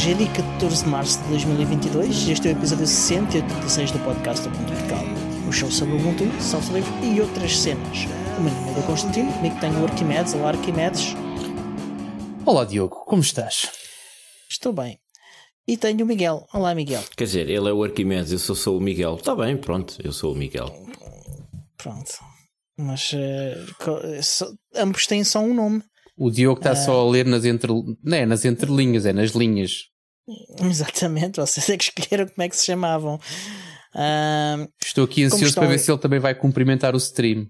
Hoje é dia 14 de março de 2022 e este é o episódio 186 do podcast do Ponto Vertical. O show sobre o Ubuntu, software livre e outras cenas. O meu nome é Constantino, comigo tenho o Arquimedes. Olá Arquimedes. Olá Diogo, como estás? Estou bem. E tenho o Miguel. Olá Miguel. Quer dizer, ele é o Arquimedes, eu sou, sou o Miguel. Está bem, pronto, eu sou o Miguel. Pronto. Mas uh, so, ambos têm só um nome. O Diogo está só a ler nas, entre... Não é nas entrelinhas, é nas linhas. Exatamente, vocês é que escolheram como é que se chamavam. Uh, Estou aqui ansioso para ver se ele também vai cumprimentar o stream.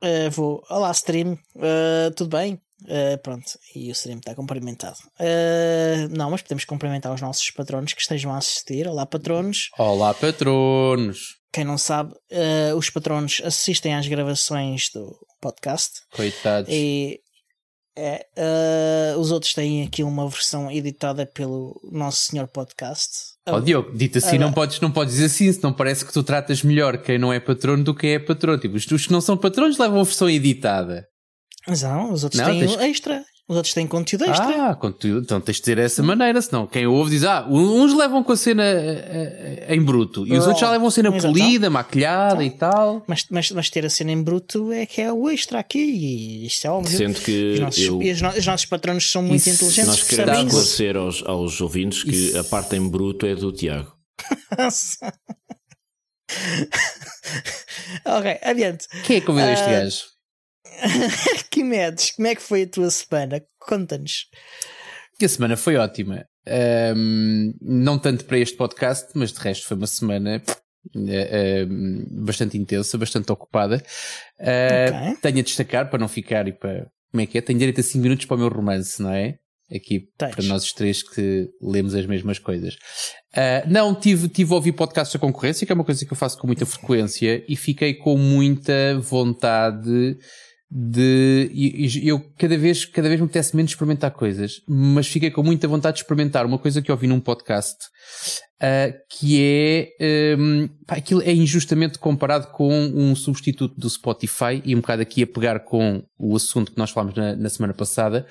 Uh, vou. Olá, stream. Uh, tudo bem? Uh, pronto, e o stream está cumprimentado. não, mas podemos cumprimentar os nossos patronos que estejam a assistir. Olá, patronos. Olá, patronos. Quem não sabe, os patronos assistem às gravações do podcast. Coitados. E é, uh, os outros têm aqui uma versão editada pelo Nosso Senhor Podcast. Oh, Diogo, dito assim, não, podes, não podes dizer assim, senão parece que tu tratas melhor quem não é patrono do que quem é patrono. Tipo, os que não são patronos levam a versão editada. Mas não, os outros não, têm tens... extra. Os outros têm conteúdo extra. Ah, conteúdo. Então tens de ter dessa maneira, senão quem ouve diz, ah, uns levam com a cena eh, eh, em bruto e os oh, outros já levam a cena polida, maquilhada então, e tal. Mas, mas, mas ter a cena em bruto é que é o extra aqui e isto é óbvio. Sendo que os nossos, eu, os, os nossos patronos são muito inteligentes. Nós queremos esclarecer aos, aos ouvintes que isso. a parte em bruto é do Tiago. ok, adiante. Quem é que convidou uh, este gajo? Arquimedes, como é que foi a tua semana? Conta-nos. A semana foi ótima. Um, não tanto para este podcast, mas de resto foi uma semana uh, bastante intensa, bastante ocupada. Uh, okay. Tenho a destacar, para não ficar e para. Como é que é? Tenho direito a 5 minutos para o meu romance, não é? Aqui Tens. para nós os três que lemos as mesmas coisas. Uh, não, tive, tive a ouvir podcasts da concorrência, que é uma coisa que eu faço com muita frequência, e fiquei com muita vontade de eu cada vez cada vez me apetece menos experimentar coisas mas fiquei com muita vontade de experimentar uma coisa que eu ouvi num podcast uh, que é um, pá, aquilo é injustamente comparado com um substituto do Spotify e um bocado aqui a pegar com o assunto que nós falámos na, na semana passada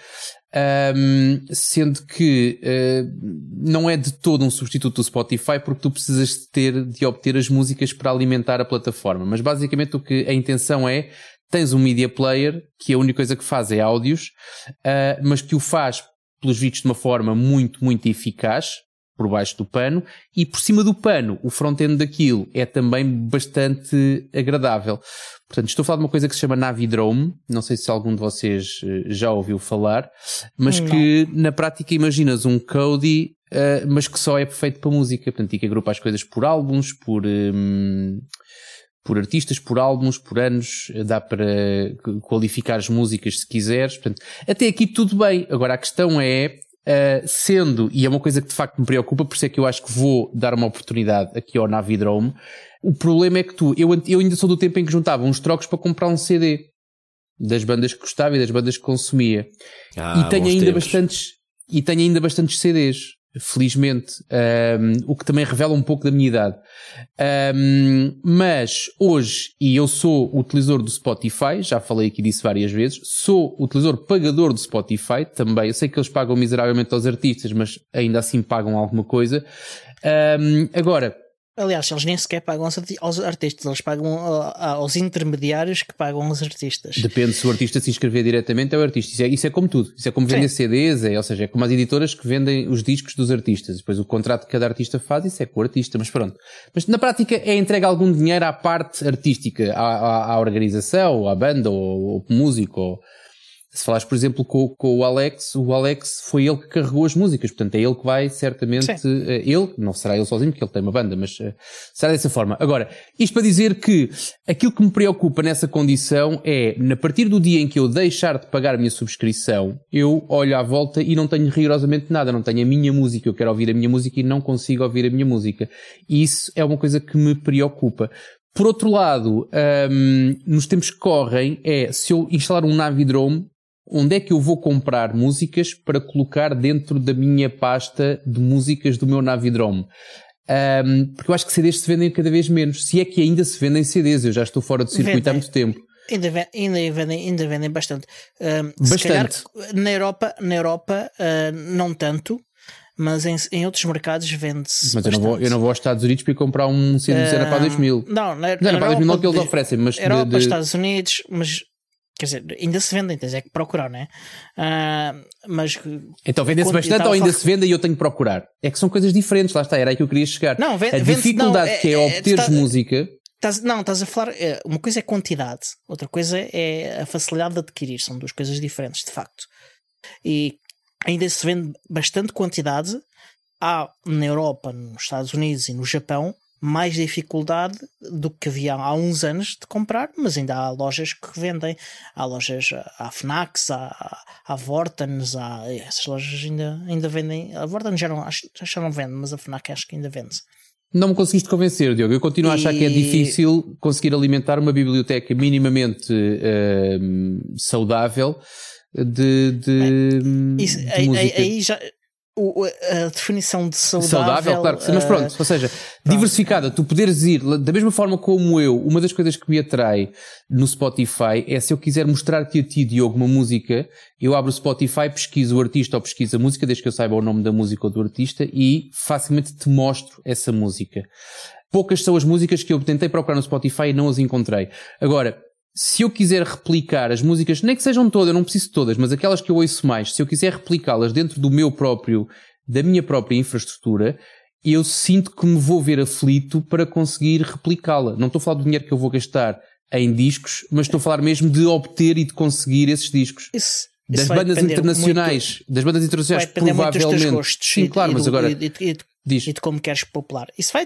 um, sendo que uh, não é de todo um substituto do Spotify porque tu precisas ter de obter as músicas para alimentar a plataforma. Mas basicamente o que a intenção é tens um media player que a única coisa que faz é áudios, uh, mas que o faz, pelos vistos, de uma forma muito, muito eficaz, por baixo do pano, e por cima do pano, o front-end daquilo é também bastante agradável. Portanto, estou a falar de uma coisa que se chama Navidrome, não sei se algum de vocês eh, já ouviu falar, mas não. que na prática imaginas um Cody, uh, mas que só é perfeito para música, portanto, e que agrupa as coisas por álbuns, por... Um, por artistas, por álbuns, por anos, dá para qualificar as músicas se quiseres. Portanto, até aqui tudo bem. Agora a questão é, uh, sendo, e é uma coisa que de facto me preocupa, por isso é que eu acho que vou dar uma oportunidade aqui ao Navidrome. O problema é que tu, eu, eu ainda sou do tempo em que juntava uns trocos para comprar um CD das bandas que gostava e das bandas que consumia. Ah, e tenho ainda tempos. bastantes, e tenho ainda bastantes CDs felizmente, um, o que também revela um pouco da minha idade. Um, mas hoje, e eu sou utilizador do Spotify, já falei aqui disso várias vezes, sou utilizador pagador do Spotify também. Eu sei que eles pagam miseravelmente aos artistas, mas ainda assim pagam alguma coisa. Um, agora, Aliás, eles nem sequer pagam aos artistas, eles pagam aos intermediários que pagam aos artistas. Depende se o artista se inscrever diretamente, é o artista. Isso é, isso é como tudo. Isso é como vender Sim. CDs, é, ou seja, é como as editoras que vendem os discos dos artistas. Depois o contrato que cada artista faz, isso é com o artista, mas pronto. Mas na prática é entregue algum dinheiro à parte artística, à, à, à organização, à banda, ou, ou músico, ou se falares, por exemplo, com, com, o Alex, o Alex foi ele que carregou as músicas, portanto é ele que vai certamente, uh, ele, não será ele sozinho, porque ele tem uma banda, mas uh, será dessa forma. Agora, isto para dizer que aquilo que me preocupa nessa condição é, na partir do dia em que eu deixar de pagar a minha subscrição, eu olho à volta e não tenho rigorosamente nada, não tenho a minha música, eu quero ouvir a minha música e não consigo ouvir a minha música. E isso é uma coisa que me preocupa. Por outro lado, um, nos tempos que correm, é se eu instalar um Navidrome, onde é que eu vou comprar músicas para colocar dentro da minha pasta de músicas do meu Navidrome? Um, porque eu acho que CDs se vendem cada vez menos. Se é que ainda se vendem CDs, eu já estou fora do circuito vendem. há muito tempo. Ainda, ainda, vendem, ainda vendem bastante. bastante. Calhar, na Europa, na Europa uh, não tanto. mas em, em outros mercados vende-se. Mas eu não, vou, eu não vou aos Estados Unidos para comprar um CD Zena para 2000. Não, na, Zena para 2000 não que eles oferecem, mas. Europa, de, de... Estados Unidos, mas quer dizer, ainda se vendem, tens é que procurar, não é? Uh, mas então vende-se bastante ou ainda se vende e eu tenho que procurar? É que são coisas diferentes, lá está, era aí que eu queria chegar. Não, vende, a dificuldade não, é, que é, é obteres tá, música. Não, estás a falar. É, uma coisa é quantidade, outra coisa é a facilidade de adquirir. São duas coisas diferentes, de facto. E ainda se vende bastante quantidade. Há na Europa, nos Estados Unidos e no Japão mais dificuldade do que havia há uns anos de comprar, mas ainda há lojas que vendem. Há lojas, há Fnacs, há, há Vortens, há, essas lojas ainda, ainda vendem. A Vorten já não, acho, já não vende, mas a Fnac acho que ainda vende. Não me conseguiste convencer, Diogo. Eu continuo a achar que é difícil conseguir alimentar uma biblioteca minimamente uh, saudável de, de, Isso, de aí, aí, já, o, a definição de saudável. Saudável, claro que sim, mas pronto, uh, ou seja, pronto. diversificada, tu poderes ir, da mesma forma como eu, uma das coisas que me atrai no Spotify é se eu quiser mostrar-te a ti, Diogo, uma música, eu abro o Spotify, pesquiso o artista ou pesquiso a música, desde que eu saiba o nome da música ou do artista, e facilmente te mostro essa música. Poucas são as músicas que eu tentei procurar no Spotify e não as encontrei. Agora, se eu quiser replicar as músicas, nem que sejam todas, eu não preciso de todas, mas aquelas que eu ouço mais, se eu quiser replicá-las dentro do meu próprio, da minha própria infraestrutura, eu sinto que me vou ver aflito para conseguir replicá-la. Não estou a falar do dinheiro que eu vou gastar em discos, mas estou a falar mesmo de obter e de conseguir esses discos. Isso, das bandas internacionais, muito, das bandas internacionais, provavelmente. Gostos, sim, claro, e mas agora. E, e, Diz. e de como queres popular. Isso vai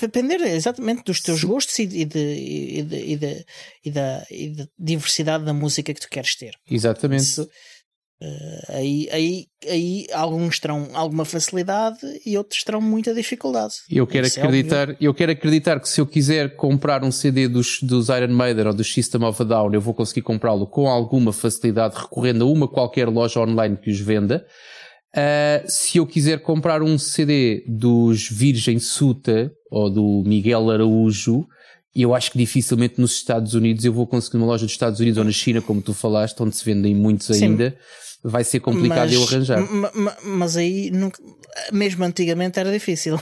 depender exatamente dos teus Sim. gostos e, de, e, de, e, de, e, da, e da diversidade da música que tu queres ter. Exatamente. Isso, uh, aí, aí, aí alguns terão alguma facilidade e outros terão muita dificuldade. Eu quero, Isso é acreditar, é eu quero acreditar que se eu quiser comprar um CD dos, dos Iron Maiden ou do System of a Down, eu vou conseguir comprá-lo com alguma facilidade recorrendo a uma qualquer loja online que os venda. Uh, se eu quiser comprar um CD dos Virgem Suta ou do Miguel Araújo, eu acho que dificilmente nos Estados Unidos eu vou conseguir numa loja dos Estados Unidos ou na China, como tu falaste, onde se vendem muitos ainda. Vai ser complicado mas, eu arranjar. Mas aí, nunca, mesmo antigamente, era difícil.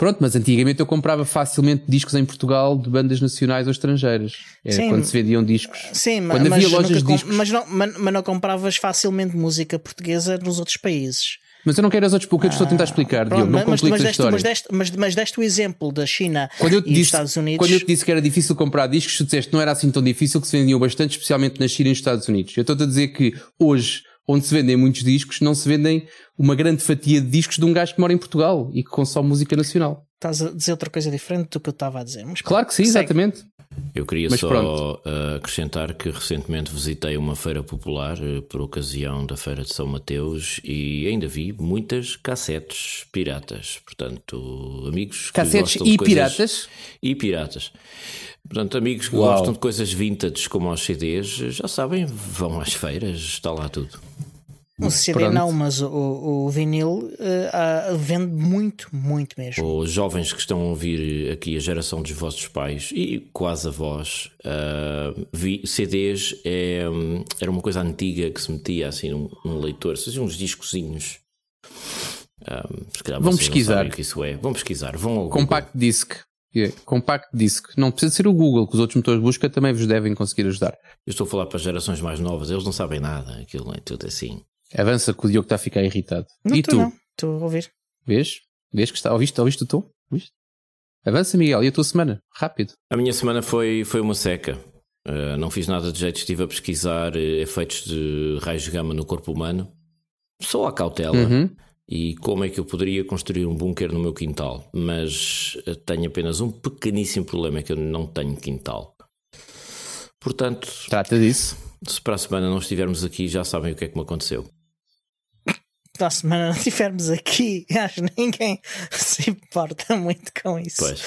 Pronto, mas antigamente eu comprava facilmente discos em Portugal de bandas nacionais ou estrangeiras. Era sim, quando se vendiam discos. Sim, quando mas, havia lojas de discos. Mas não, mas, mas não compravas facilmente música portuguesa nos outros países. Mas eu não quero as outros, porque eu estou a tentar explicar, Pronto, Diogo, não mas, mas, deste, mas, deste, mas, mas deste o exemplo da China quando eu te e disse, dos Estados Unidos. Quando eu te disse que era difícil comprar discos, tu disseste que não era assim tão difícil, que se vendiam bastante, especialmente na China e nos Estados Unidos. Eu estou a dizer que hoje, onde se vendem muitos discos, não se vendem uma grande fatia de discos de um gajo que mora em Portugal e que consome música nacional. Estás a dizer outra coisa diferente do que eu estava a dizer. Mas, claro que sim, segue. exatamente. Eu queria Mas só pronto. Eh, acrescentar que recentemente visitei uma feira popular eh, por ocasião da Feira de São Mateus e ainda vi muitas cassetes piratas. Portanto, amigos cassetes que e coisas... piratas e piratas. Portanto, amigos que Uau. gostam de coisas vintage como aos CDs, já sabem, vão às feiras, está lá tudo. O CD Pronto. não, mas o, o vinil uh, uh, vende muito, muito mesmo. Os jovens que estão a ouvir aqui, a geração dos vossos pais e quase avós, uh, vi, CDs é, era uma coisa antiga que se metia assim num, num leitor, faziam uns discozinhos. Vão pesquisar. o que isso é. Vão pesquisar. Vão ao Compact Google. Disc. Yeah. Compact Disc. Não precisa ser o Google, que os outros motores de busca também vos devem conseguir ajudar. Eu estou a falar para as gerações mais novas, eles não sabem nada. Aquilo é tudo assim. Avança que o Diogo está a ficar irritado. Não e tu? Estou a ouvir. Vês? Vês que está? Ouviste, ouviste o tom? Ouviste? Avança, Miguel. E a tua semana? Rápido. A minha semana foi, foi uma seca. Uh, não fiz nada de jeito. Estive a pesquisar uh, efeitos de raios de gama no corpo humano. Só a cautela. Uhum. E como é que eu poderia construir um bunker no meu quintal. Mas uh, tenho apenas um pequeníssimo problema: é que eu não tenho quintal. Portanto. Trata disso. Se para a semana não estivermos aqui, já sabem o que é que me aconteceu da semana não estivermos aqui, acho que ninguém se importa muito com isso. Pois.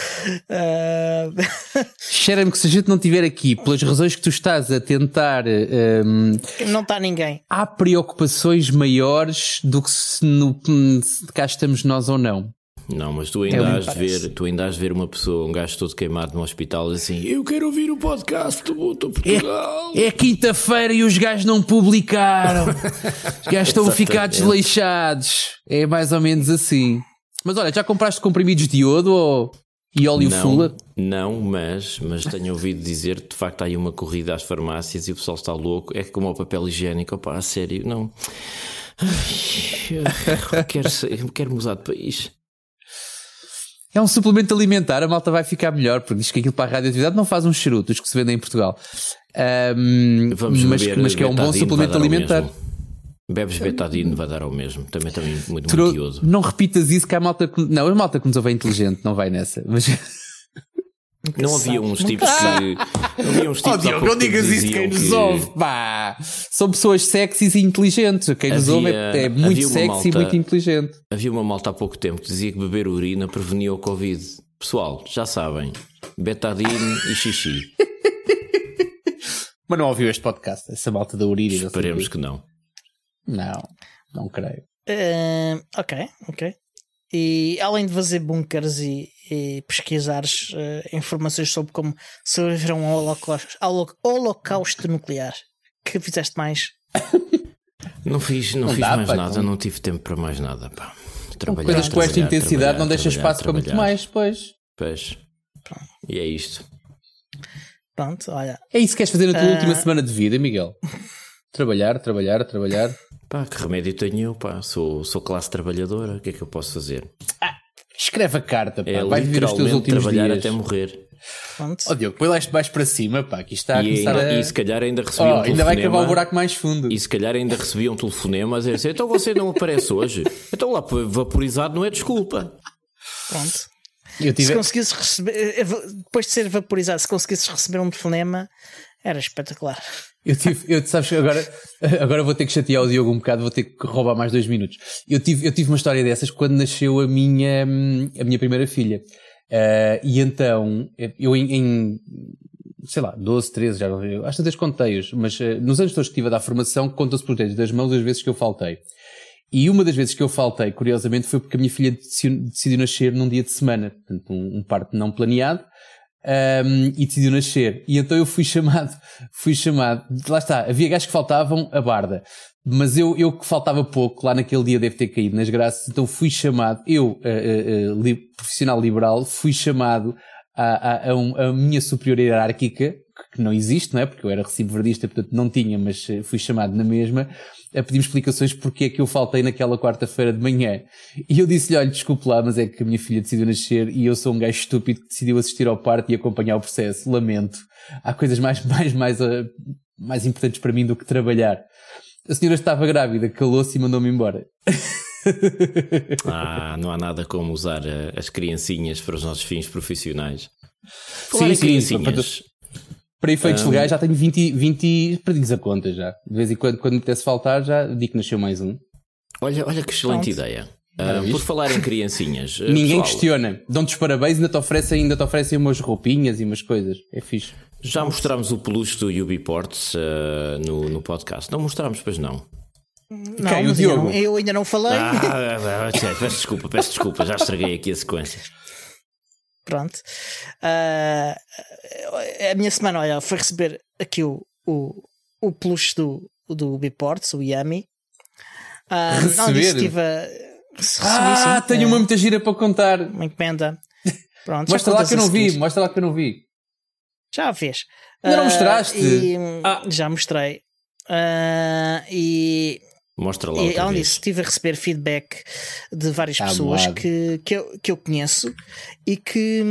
Uh... Cheira-me que se a gente não estiver aqui, pelas razões que tu estás a tentar. Um... Não está ninguém. Há preocupações maiores do que se, no, se cá estamos nós ou não. Não, mas tu ainda, é has de ver, tu ainda has de ver uma pessoa, um gajo todo queimado no hospital, assim: Eu quero ouvir o podcast do Mundo Portugal. É, é quinta-feira e os gajos não publicaram. os gajos estão a ficar desleixados. É mais ou menos assim. Mas olha, já compraste comprimidos de iodo ou... e óleo não, fula? Não, mas, mas tenho ouvido dizer que de facto há aí uma corrida às farmácias e o pessoal está louco. É como o papel higiênico, opá, a sério, não. Ai, quero, quero mudar de país. É um suplemento alimentar, a malta vai ficar melhor, porque diz que aquilo para a radioatividade não faz uns charutos que se vendem em Portugal. Um, Vamos mas, mas que é um bom suplemento alimentar. Bebes betadine, vai dar ao mesmo. Também, também muito Tro... Não repitas isso que a malta. Não, a malta que nos ouve é inteligente, não vai nessa. Mas. Não havia uns tipos que. Não havia uns tipos oh, Diogo, não digas isso quem nos que... ouve, pá! São pessoas sexys e inteligentes. Quem havia, nos ouve é, é muito sexy malta, e muito inteligente. Havia uma malta há pouco tempo que dizia que beber urina prevenia o Covid. Pessoal, já sabem. Betadine e xixi. Mas não ouviu este podcast, essa malta da urina. Esperemos que não. Não, não creio. Uh, ok, ok. E além de fazer bunkers e, e pesquisares uh, informações sobre como sobreviver um holocausto, holocausto nuclear, que fizeste mais? Não fiz, não, não fiz dá, mais pá, nada, então. não tive tempo para mais nada. Pá. Trabalhar, Coisas com esta intensidade não deixa espaço para muito mais, pois. Pois. E é isto. Pronto, olha. É isso que queres fazer na tua uh... última semana de vida, Miguel? Trabalhar, trabalhar, trabalhar. Pá, que remédio tenho eu, pá? Sou, sou classe trabalhadora, o que é que eu posso fazer? Ah, escreve a carta, pá. É, Vai viver os teus últimos trabalhar dias. até morrer. Pronto. Oh, Diogo, põe lá isto mais para cima, pá, que isto está a e, começar a... E se calhar ainda recebi oh, um Ainda vai acabar o buraco mais fundo. E se calhar ainda recebi um telefonema a dizer assim, então você não aparece hoje? Então lá, vaporizado não é desculpa. Pronto. Tive... Se conseguisses receber, eh, depois de ser vaporizado, se conseguisses receber um telefonema, era espetacular. Eu tive, eu, sabes, agora, agora vou ter que chatear o Diogo um bocado, vou ter que roubar mais dois minutos. Eu tive, eu tive uma história dessas quando nasceu a minha, a minha primeira filha. Uh, e então, eu em, em, sei lá, 12, 13, já acho que contei-os, mas uh, nos anos todos que estive a dar formação, conta-se por dedos das mãos as vezes que eu faltei. E uma das vezes que eu faltei, curiosamente, foi porque a minha filha decidiu, decidiu nascer num dia de semana, portanto, um, um parto não planeado um, e decidiu nascer. E então eu fui chamado, fui chamado, lá está, havia gajos que faltavam a barda. Mas eu, eu que faltava pouco, lá naquele dia deve ter caído nas graças, então fui chamado, eu, uh, uh, li, profissional liberal, fui chamado a, a, a, um, a minha superior hierárquica, que não existe, não é? Porque eu era recibo verdista, portanto não tinha, mas eh, fui chamado na mesma, a pedir explicações porque é que eu faltei naquela quarta-feira de manhã. E eu disse-lhe, olha, desculpe lá, mas é que a minha filha decidiu nascer e eu sou um gajo estúpido que decidiu assistir ao parto e acompanhar o processo. Lamento. Há coisas mais, mais, mais, uh, mais importantes para mim do que trabalhar. A senhora estava grávida, calou-se e mandou-me embora. ah, não há nada como usar uh, as criancinhas para os nossos fins profissionais. Falar sim, sim, criancinhas. Para efeitos um... legais já tenho 20, 20 perdidos a conta já. De vez em quando, quando me apetece faltar, já digo que nasceu mais um. Olha, olha que excelente Pronto. ideia. Uh, por falar em criancinhas. Eh, Ninguém pessoal, questiona. Dão-te os parabéns e ainda te oferecem, ainda te oferecem umas roupinhas e umas coisas. É fixe. Já mostramos o peluche do Ubiports uh, no, no podcast. Não mostramos, pois não. Não, Quem, o Diogo? Eu, não, eu ainda não falei. Ah, ah, ah, peço desculpa, peço desculpa, já estraguei aqui a sequência. Pronto. Uh, a minha semana, olha, foi receber aqui o, o, o peluche do, do Biports, o Yami. Uh, receber? estive a... Recebi, ah, sim, tenho é, uma muita gira para contar. Uma encomenda. Pronto, mostra lá que eu não vi, mostra lá que eu não vi. Já fez. Ainda uh, não mostraste? E, ah. Já mostrei. Uh, e Mostra lá. E, além disso, estive a receber feedback de várias ah, pessoas que, que, eu, que eu conheço e que,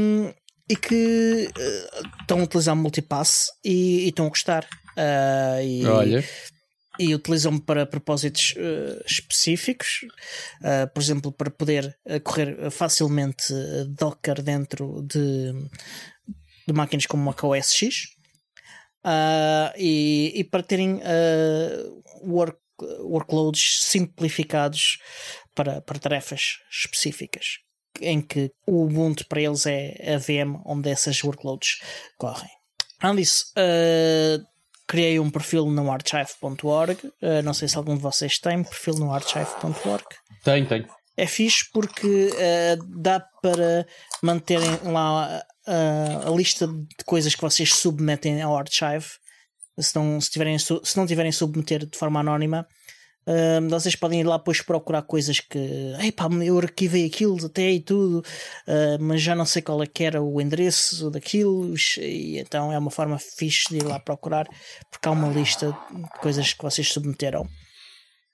e que uh, estão a utilizar o multipass e, e estão a gostar. Uh, e, Olha. E utilizam-me para propósitos uh, específicos, por exemplo, para poder correr facilmente Docker dentro de, de máquinas como Mac OS X. e, e para terem work workloads simplificados para, para tarefas específicas, em que o Ubuntu para eles é a VM onde essas workloads correm. Além disso, uh, criei um perfil no archive.org. Uh, não sei se algum de vocês tem perfil no archive.org. Tem, tem. é fixe porque uh, dá para manterem lá a lista de coisas que vocês submetem ao archive. Se não, se, tiverem, se não tiverem submeter de forma anónima, uh, vocês podem ir lá depois procurar coisas que. Epá, eu arquivei aquilo até e tudo, mas já não sei qual é que era o endereço daquilo. E, então é uma forma fixe de ir lá procurar, porque há uma lista de coisas que vocês submeteram.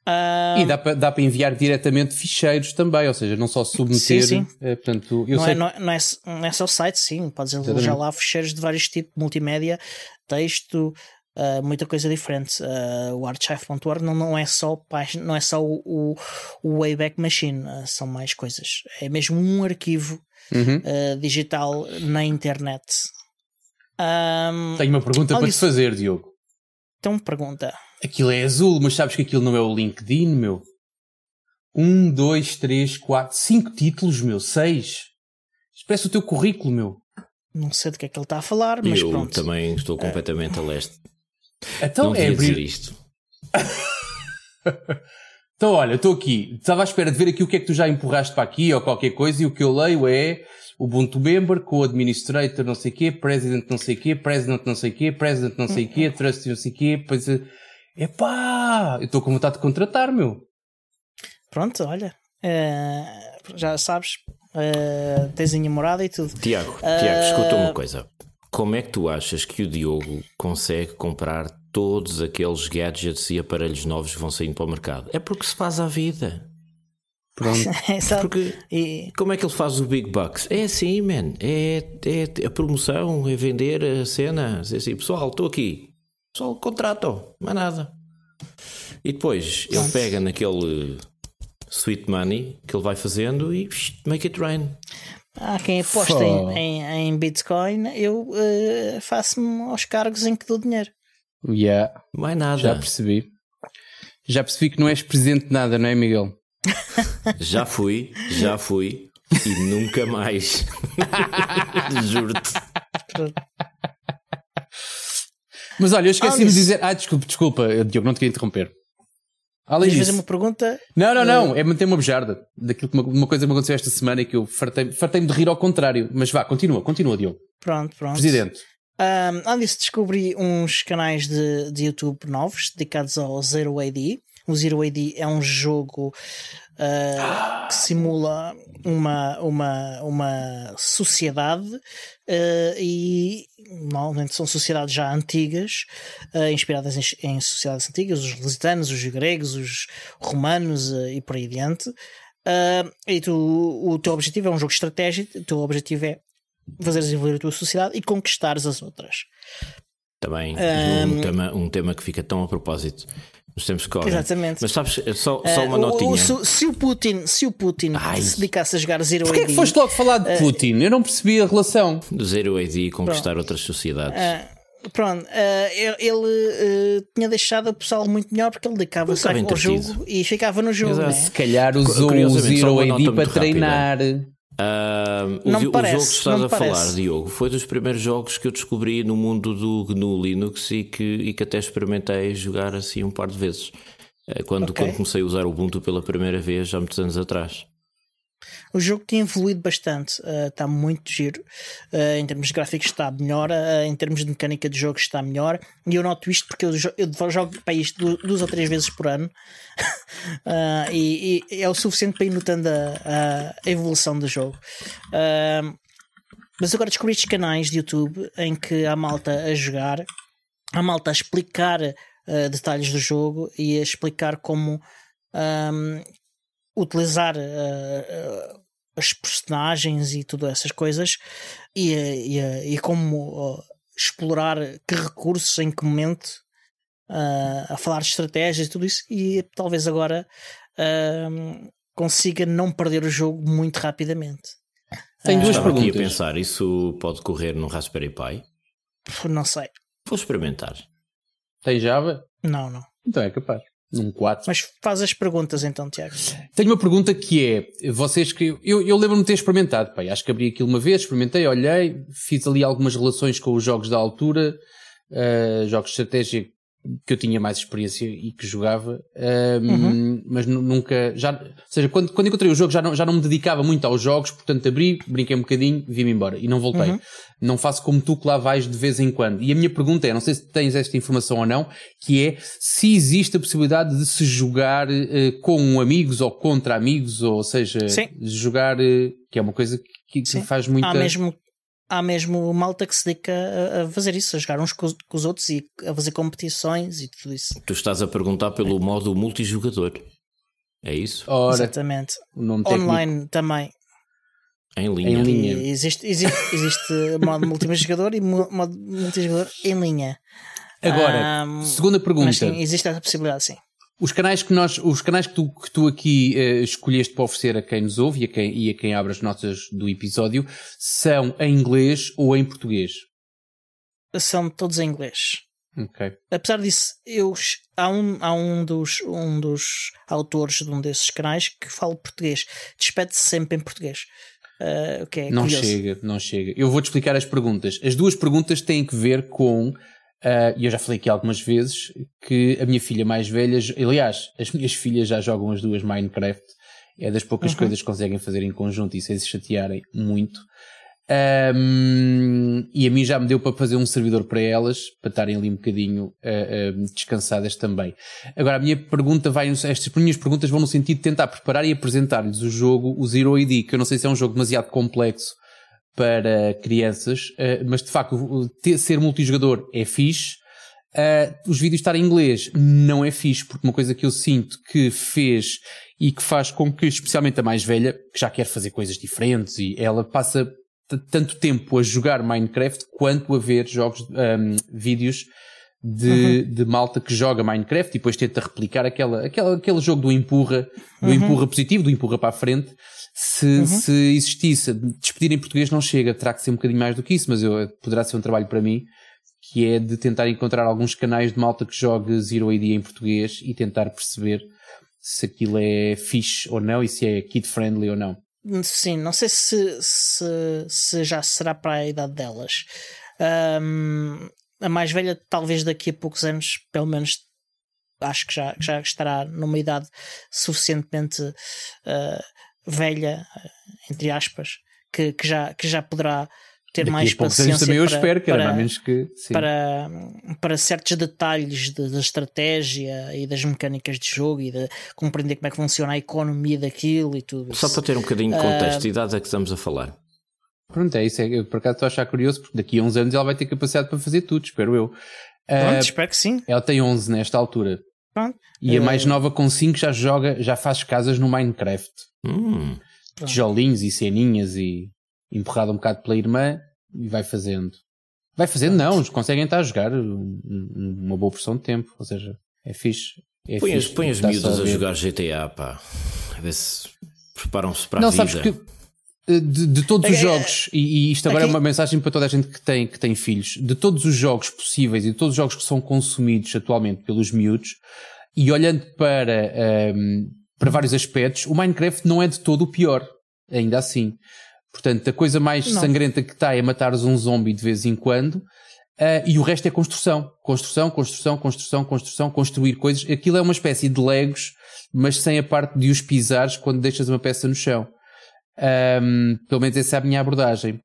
Uh, e dá para dá enviar diretamente ficheiros também, ou seja, não só submeter. Sim, sim. É, portanto, eu não, sei é, não, é, não, é, não é só o site, sim, podes alojar lá ficheiros de vários tipos, multimédia, texto, uh, muita coisa diferente. Uh, o archive.org não, não é só, não é só o, o, Wayback Machine, são mais coisas. É mesmo um arquivo uhum. digital na internet. Um, Tenho uma pergunta para te fazer, Diogo. Então pergunta. Aquilo é azul, mas sabes que aquilo não é o LinkedIn, meu? Um, dois, três, quatro, cinco títulos, meu, seis. Parece o teu currículo, meu. Não sei do que é que ele está a falar, mas Eu pronto. também estou completamente a leste. Então não é abrir isto. então olha, estou aqui. Estava à espera de ver aqui o que é que tu já empurraste para aqui ou qualquer coisa e o que eu leio é Ubuntu Member, Co-Administrator não sei quê, President não sei quê, President não sei quê, President não sei quê, Trust não sei quê, depois Epá, eu estou com vontade de contratar, meu. Pronto, olha. Uh, já sabes, uh, tens a minha morada e tudo. Tiago, uh, Tiago, escuta uma coisa. Como é que tu achas que o Diogo consegue comprar todos aqueles gadgets e aparelhos novos que vão saindo para o mercado? É porque se faz a vida. Pronto. porque e... como é que ele faz o Big Bucks? É assim, man. É, é a promoção, é vender a cena. É assim, pessoal, estou aqui. Só contratam, mais nada. E depois Pronto. ele pega naquele sweet money que ele vai fazendo e make it rain. Há quem aposta em, em, em, Bitcoin, eu uh, faço-me aos cargos em que dou dinheiro. Yeah. Mais nada. Já percebi. Já percebi que não és presidente de nada, não é, Miguel? já fui, já fui e nunca mais. Juro-te. Mas olha, eu esqueci de dizer. Ah, desculpa, desculpa, Diogo, não te queria interromper. Além disso. fazer uma pergunta? Não, não, não. Uh... É manter uma bejarda. Daquilo que uma, uma, coisa que me aconteceu esta semana e que eu fartei-me fartei de rir ao contrário. Mas vá, continua, continua, Diogo. Pronto, pronto. Presidente. Um, além disso, descobri uns canais de, de YouTube novos dedicados ao Zero AD. O Zero AD é um jogo uh, que simula uma, uma, uma sociedade uh, e normalmente são sociedades já antigas, uh, inspiradas em, em, sociedades antigas, os lusitanos, os gregos, os romanos e por aí adiante. e tu, o teu objetivo é um jogo estratégico, o teu objetivo é fazer desenvolver a tua sociedade e conquistares as outras. Também um, um, tema, um tema que fica tão a propósito nos tempos que correm. Exatamente. Mas sabes, é só, só uma uh, notinha. O, se, se, o Putin, se o Putin se dedicasse a jogar Zero Porquê AD. Porquê que foste logo falar de uh, Putin? Eu não percebi a relação. Do Zero AD e conquistar pronto. outras sociedades. Uh, pronto, uh, ele tinha deixado o pessoal muito melhor porque ele dedicava-se ao jogo e ficava no jogo. Né? Se calhar usou o Zero AD para treinar. Rápida. Uh, o, o parece, jogo que estás a parece. falar, Diogo, foi dos primeiros jogos que eu descobri no mundo do GNU Linux e que, e que até experimentei jogar assim um par de vezes. Uh, quando, okay. quando comecei a usar o Ubuntu pela primeira vez, há muitos anos atrás. O jogo tem evoluído bastante, uh, está muito giro. Uh, em termos de gráficos está melhor, uh, em termos de mecânica de jogo está melhor. E eu noto isto porque eu, eu jogo para isto duas ou três vezes por ano e, e, é o suficiente para ir notando a, a evolução do jogo. mas agora descobri estes canais de YouTube em que há malta a jogar, há malta a explicar detalhes do jogo e a explicar como. Um, utilizar uh, uh, as personagens e todas essas coisas e, e, e como explorar que recursos em que momento a falar de estratégias e tudo isso e talvez agora consiga não perder o jogo muito rapidamente. Tenho duas Estava perguntas. Aqui a pensar, isso pode correr no Raspberry Pi? Não sei. Vou experimentar. Tem Java? Não, não. Então é capaz num 4. Mas faz as perguntas então, Tiago. Tenho uma pergunta que é: vocês que. Eu, eu lembro-me de ter experimentado, pai, acho que abri aquilo uma vez, experimentei, olhei, fiz ali algumas relações com os jogos da altura, uh, jogos de estratégia que eu tinha mais experiência e que jogava, um, uhum. mas nunca, já, ou seja, quando, quando encontrei o jogo já não, já não me dedicava muito aos jogos, portanto abri, brinquei um bocadinho, vi-me embora e não voltei. Uhum. Não faço como tu que lá vais de vez em quando. E a minha pergunta é, não sei se tens esta informação ou não, que é se existe a possibilidade de se jogar uh, com amigos ou contra amigos, ou seja, Sim. jogar, uh, que é uma coisa que, que faz muita... Há mesmo há mesmo malta que se dedica a, fazer isso, a jogar uns com, os outros e a fazer competições e tudo isso. Tu estás a perguntar pelo modo multijogador. É isso? Ora, Exatamente. Online também. Em linha. Em linha. Existe, existe, existe modo multijogador e modo multijogador em linha. Agora, um, segunda pergunta. Mas sim, existe essa possibilidade, sim. Os canais que nós, os canais que tu, que tu aqui uh, escolheste para oferecer a quem nos ouve e a quem, e a quem abre as notas do episódio são em inglês ou em português? São todos em inglês. Ok. Apesar disso, eu, há, um, há um, dos, um dos autores de um desses canais que fala português. Despede-se sempre em português. Uh, okay, não curioso. chega, não chega. Eu vou-te explicar as perguntas. As duas perguntas têm que ver com Uh, e eu já falei aqui algumas vezes que a minha filha mais velha, aliás, as minhas filhas já jogam as duas Minecraft, é das poucas uhum. coisas que conseguem fazer em conjunto e sem se chatearem muito. Um, e a mim já me deu para fazer um servidor para elas, para estarem ali um bocadinho uh, uh, descansadas também. Agora, a minha pergunta vai, estas minhas perguntas vão no sentido de tentar preparar e apresentar-lhes o jogo, o Zero ID, que eu não sei se é um jogo demasiado complexo para crianças, uh, mas de facto ser multijogador é fixe. Uh, os vídeos estarem em inglês não é fixe, porque uma coisa que eu sinto que fez e que faz com que, especialmente a mais velha, que já quer fazer coisas diferentes e ela passa tanto tempo a jogar Minecraft quanto a ver jogos, um, ehm, vídeos de, uhum. de malta que joga Minecraft e depois tenta replicar aquela, aquela, aquele jogo do empurra, do uhum. empurra positivo, do empurra para a frente. Se, uhum. se existisse, despedir em português não chega, terá que ser um bocadinho mais do que isso, mas eu, poderá ser um trabalho para mim, que é de tentar encontrar alguns canais de malta que jogue Zero AD em português e tentar perceber se aquilo é fixe ou não e se é kid friendly ou não. Sim, não sei se, se, se já será para a idade delas. Um, a mais velha, talvez daqui a poucos anos, pelo menos acho que já, já estará numa idade suficientemente uh, velha, eh, entre aspas, que, que, já, que já poderá ter Daqui mais paciência também eu para, espero que era, menos que sim. para, para certos detalhes de, da estratégia e das mecânicas de jogo e de compreender como é que funciona a economia daquilo e tudo Só isso. para ter um bocadinho de contexto, uh, idade é que estamos a falar? Pronto, é isso. É, eu por acaso estou a achar curioso porque daqui a uns anos ela vai ter capacidade para fazer tudo, espero eu. Pronto, uh, espero que sim. Ela tem 11 nesta altura. Pronto. E a mais nova com 5 já joga, já faz casas no Minecraft. Hum. Tijolinhos e ceninhas e empurrado um bocado pela irmã e vai fazendo. Vai fazendo, não, conseguem estar a jogar uma boa porção de tempo, ou seja, é fixe. É põe, fixe, as, põe as miúdas a, a, jogar GTA, pá. A ver se preparam-se para não, a vida. Sabes que de, de todos os é, jogos, e, e, isto agora Aqui... é uma mensagem para toda a gente que tem, que tem filhos, de todos os jogos possíveis e de todos os jogos que são consumidos atualmente pelos miúdos, e olhando para, um, ehm, para vários aspectos, o Minecraft não é de todo o pior, ainda assim. Portanto, a coisa mais não. sangrenta que está é matares um zombie de vez em quando, uh, e o resto é construção. Construção, construção, construção, construção, construir coisas. Aquilo é uma espécie de legos, mas sem a parte de os pisares quando deixas uma peça no chão. Um, pelo menos essa é a minha abordagem.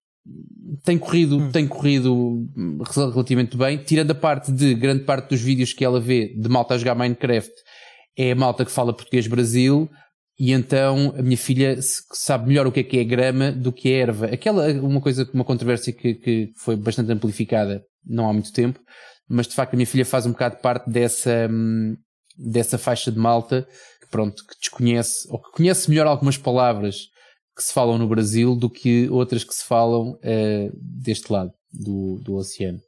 Tem corrido, hum. tem corrido relativamente bem, tirando a parte de grande parte dos vídeos que ela vê de malta a jogar Minecraft, é a malta que fala português Brasil, e então a minha filha sabe melhor o que é que é grama do que é erva. Aquela, uma coisa, uma controvérsia que, que foi bastante amplificada não há muito tempo, mas de facto a minha filha faz um bocado parte dessa, hum, dessa faixa de malta que pronto, que desconhece, ou que conhece melhor algumas palavras que se falam no Brasil do que outras que se falam uh, deste lado do, do oceano.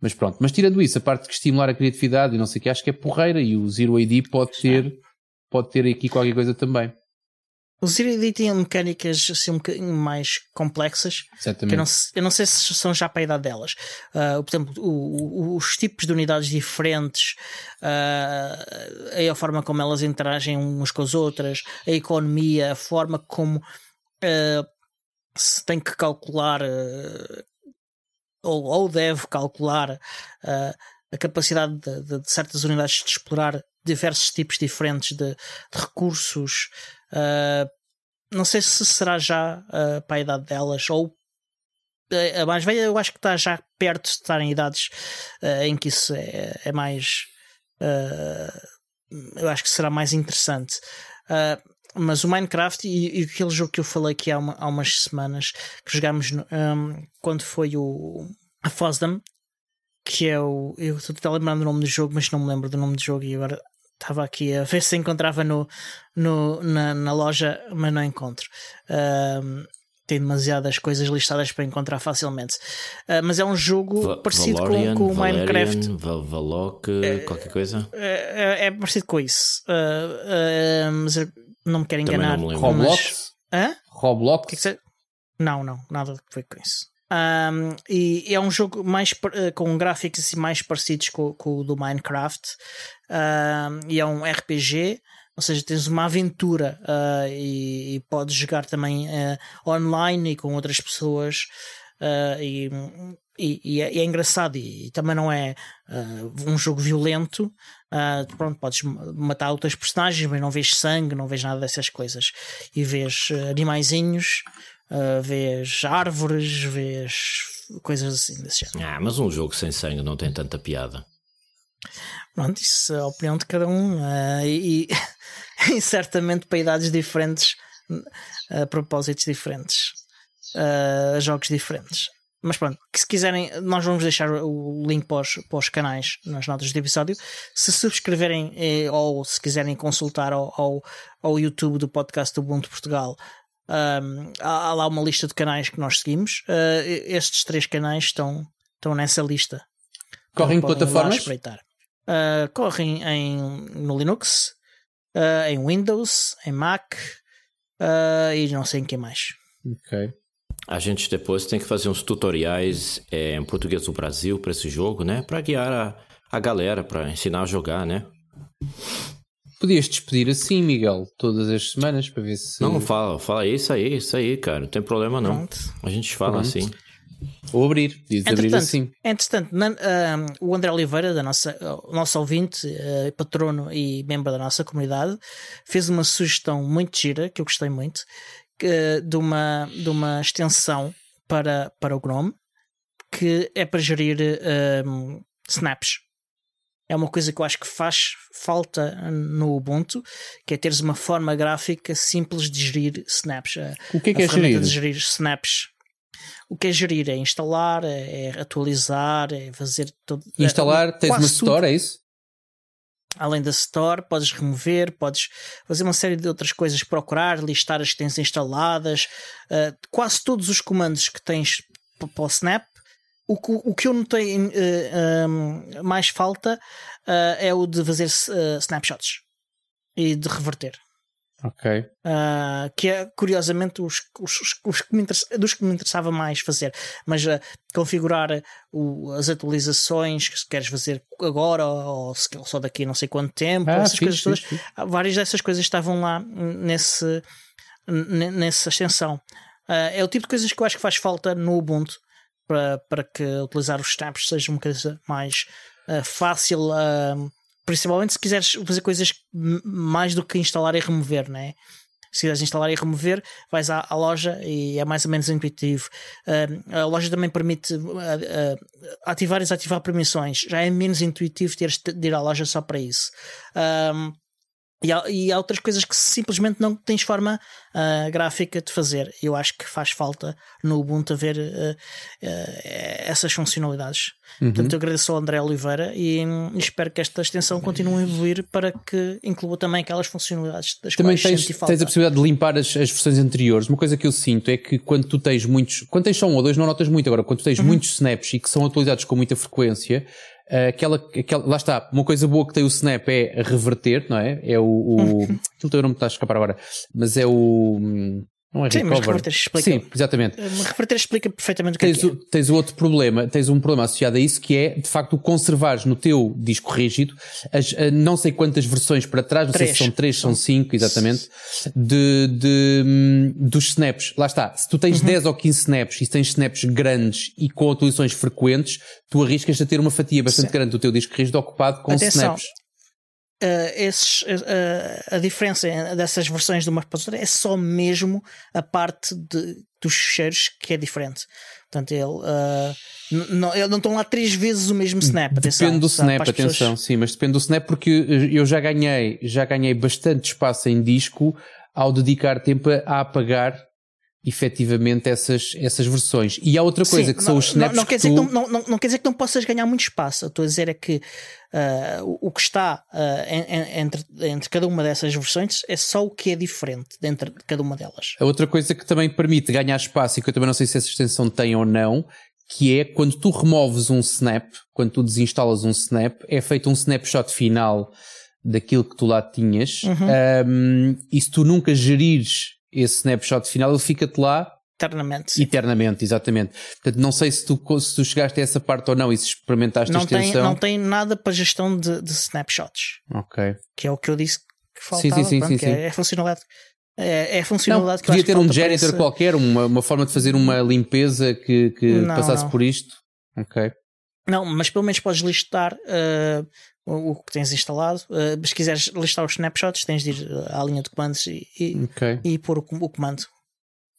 Mas pronto, mas tirando isso, a parte de estimular a criatividade e não sei o que, acho que é porreira e o Zero AD pode ter, pode ter aqui qualquer coisa também. O Zero tem mecânicas assim um bocadinho mais complexas. Exatamente. Eu não, eu não sei se são já para a idade delas. Uh, por exemplo, o, o, os tipos de unidades diferentes, uh, a forma como elas interagem umas com as outras, a economia, a forma como uh, se tem que calcular ou, ou deve calcular a capacidade de, de, de, certas unidades de explorar diversos tipos diferentes de, de recursos. Uh, não sei se será já uh, para a idade delas ou a mais velha eu acho que está já perto de estar em idades uh, em que isso é, é mais uh, eu acho que será mais interessante. Uh, mas o Minecraft e, e, aquele jogo que eu falei aqui há, uma, há umas semanas que jogámos um, quando foi o a Fosdam que é o eu estou a lembrar do nome do jogo mas não me lembro do nome do jogo e agora estava aqui a ver se encontrava no, no, na, na loja, mas não encontro. Um, tem demasiadas coisas listadas para encontrar facilmente. Uh, mas é um jogo Va parecido Valorian, com, com o Minecraft. Val Valok, é, qualquer coisa? É, é, é, parecido com isso. Uh, uh, mas eu não me quero enganar. Não me Roblox? Hã? Roblox? Que que não, não, nada a ver com isso. Um, e é um jogo mais com gráficos assim, mais parecidos com, com o do Minecraft. Um, e é um RPG ou seja, tens uma aventura uh, e, e, podes jogar também uh, online e com outras pessoas. Uh, e, e, e, é, e, é, engraçado e, também não é um jogo violento. pronto, podes matar outras personagens, mas não vês sangue, não vês nada dessas coisas. E vês animaizinhos, vês árvores, vês coisas assim desse género. Ah, mas um jogo sem sangue não tem tanta piada. Pronto, isso é a opinião de cada um. e e certamente para idades diferentes, a propósitos diferentes, a jogos diferentes. Mas pronto, se quiserem, nós vamos deixar o link para os, para os canais nas notas do episódio. Se subscreverem eh, ou se quiserem consultar ao, ao, ao YouTube do podcast do Ubuntu Portugal, um, há, há, lá uma lista de canais que nós seguimos. Uh, estes três canais estão, estão nessa lista. Correm em plataformas? Uh, correm em, no Linux, uh, em Windows, em Mac uh, e não sei em que mais. Ok. A gente depois tem que fazer uns tutoriais é, em português do Brasil para esse jogo, né? Para guiar a, a galera, para ensinar a jogar, né? Podias despedir assim, Miguel, todas as semanas para ver se. Não, fala, fala isso aí, isso aí, cara. Não tem problema não. Pronto. A gente fala Pronto. assim. Ou abrir, diz abrir assim. Entretanto, na, uh, o André Oliveira, da nossa, uh, nosso ouvinte, uh, patrono e membro da nossa comunidade, fez uma sugestão muito gira, que eu gostei muito, de, uma, de uma extensão para, para o Gnome, que é para gerir snaps. É uma coisa que eu acho que faz falta no Ubuntu, que é teres uma forma gráfica simples de gerir snaps. O que é que é gerir? de gerir snaps o que é gerir? É instalar, é, é atualizar, é fazer todo. Instalar, é, tens uma store, é isso? Além da store, podes remover, podes fazer uma série de outras coisas, procurar, listar as que tens instaladas, uh, quase todos os comandos que tens para o Snap. O, o, o que eu notei uh, um, mais falta uh, é o de fazer snapshots e de reverter. Ok. Uh, que é curiosamente os, os, os que me dos que me interessava mais fazer. Mas uh, configurar o, as atualizações que queres fazer agora ou, ou só daqui a não sei quanto tempo, ah, essas fixe, coisas todas. Fixe. Várias dessas coisas estavam lá nesse, nessa extensão. Uh, é o tipo de coisas que eu acho que faz falta no Ubuntu para, para que utilizar os tabs seja uma coisa mais fácil. Uh, principalmente se quiseres fazer coisas mais do que instalar e remover, né? Se quiseres instalar e remover, vais à, à loja e é mais ou menos intuitivo. Uh, a loja também permite uh, uh, ativar e desativar permissões. Já é menos intuitivo teres de ir à loja só para isso. E há, e há, outras coisas que simplesmente não tens forma uh, gráfica de fazer. Eu acho que faz falta no Ubuntu haver uh, uh, essas funcionalidades. Uhum. Portanto, eu agradeço ao André Oliveira e um, espero que esta extensão continue a evoluir para que inclua também aquelas funcionalidades das também quais tens, tens a possibilidade de limpar as, as, versões anteriores. Uma coisa que eu sinto é que quando tu tens muitos, quando tens só um ou dois, não notas muito. Agora, quando tu tens uhum. muitos snaps e que são atualizados com muita frequência, aquela, aquela, lá está, uma coisa boa que tem o Snap é reverter, não é? É o, o aquilo teu nome está a escapar agora, mas é o, Não é Sim, mas recover. explica. Sim, exatamente. Uma refrateira explica perfeitamente o que Tens, é. o, tens o outro problema, tens um problema associado a isso que é, de facto, conservares no teu disco rígido as, a não sei quantas versões para trás, não Três. sei se são três, são cinco, exatamente, de, de, hum, dos snaps. Lá está. Se tu Uhum. tens 10 ou 15 snaps e tens snaps grandes e com atualizações frequentes, tu arriscas a ter uma fatia bastante Sim. grande do teu disco rígido ocupado com Atenção. snaps. Uh, esses, uh, a diferença dessas versões de uma para outra é só mesmo a parte de, dos cheiros que é diferente. Portanto, ele, uh, não, ele não estão lá três vezes o mesmo snap. Atenção, Depende do sabe, snap, as pessoas- atenção, sim, mas depende do snap porque eu já ganhei, já ganhei bastante espaço em disco ao dedicar tempo a apagar efetivamente essas, essas versões. E há outra coisa Sim, que são não, os snaps não, não, quer que dizer tu... que não, não, quer dizer que não possas ganhar muito espaço. Eu Estou a dizer é que ah, o, o que está en- entre, entre cada uma dessas versões é só o que é diferente dentro de cada uma delas. A outra coisa que também permite ganhar espaço e que eu também não sei se essa extensão tem ou não, que é quando tu removes um snap, quando tu desinstalas um snap, é feito um snapshot final daquilo que tu lá tinhas. Uhum. Um, e se tu nunca gerires esse snapshot final, ele fica-te lá Eternamente. sim. eternamente, exatamente. Portanto, não sei se tu, se tu chegaste a essa parte ou não e se experimentaste a Não tem, extensão. não tem nada para gestão de, de snapshots, Ok. que é o que eu disse que Sim, faltava. sim, sim, pronto, sim, que sim. É, é funcionalidade. É, é a Não, funcionalidade que eu podia que ter um janitor qualquer, uma, uma forma de fazer uma limpeza que, que Não, passasse não. por isto. Ok. Não, mas pelo menos podes listar uh, o, o que tens instalado. Uh, se quiseres listar os snapshots, tens de ir uh, à linha de comandos e, e, Ok. e pôr o, o comando.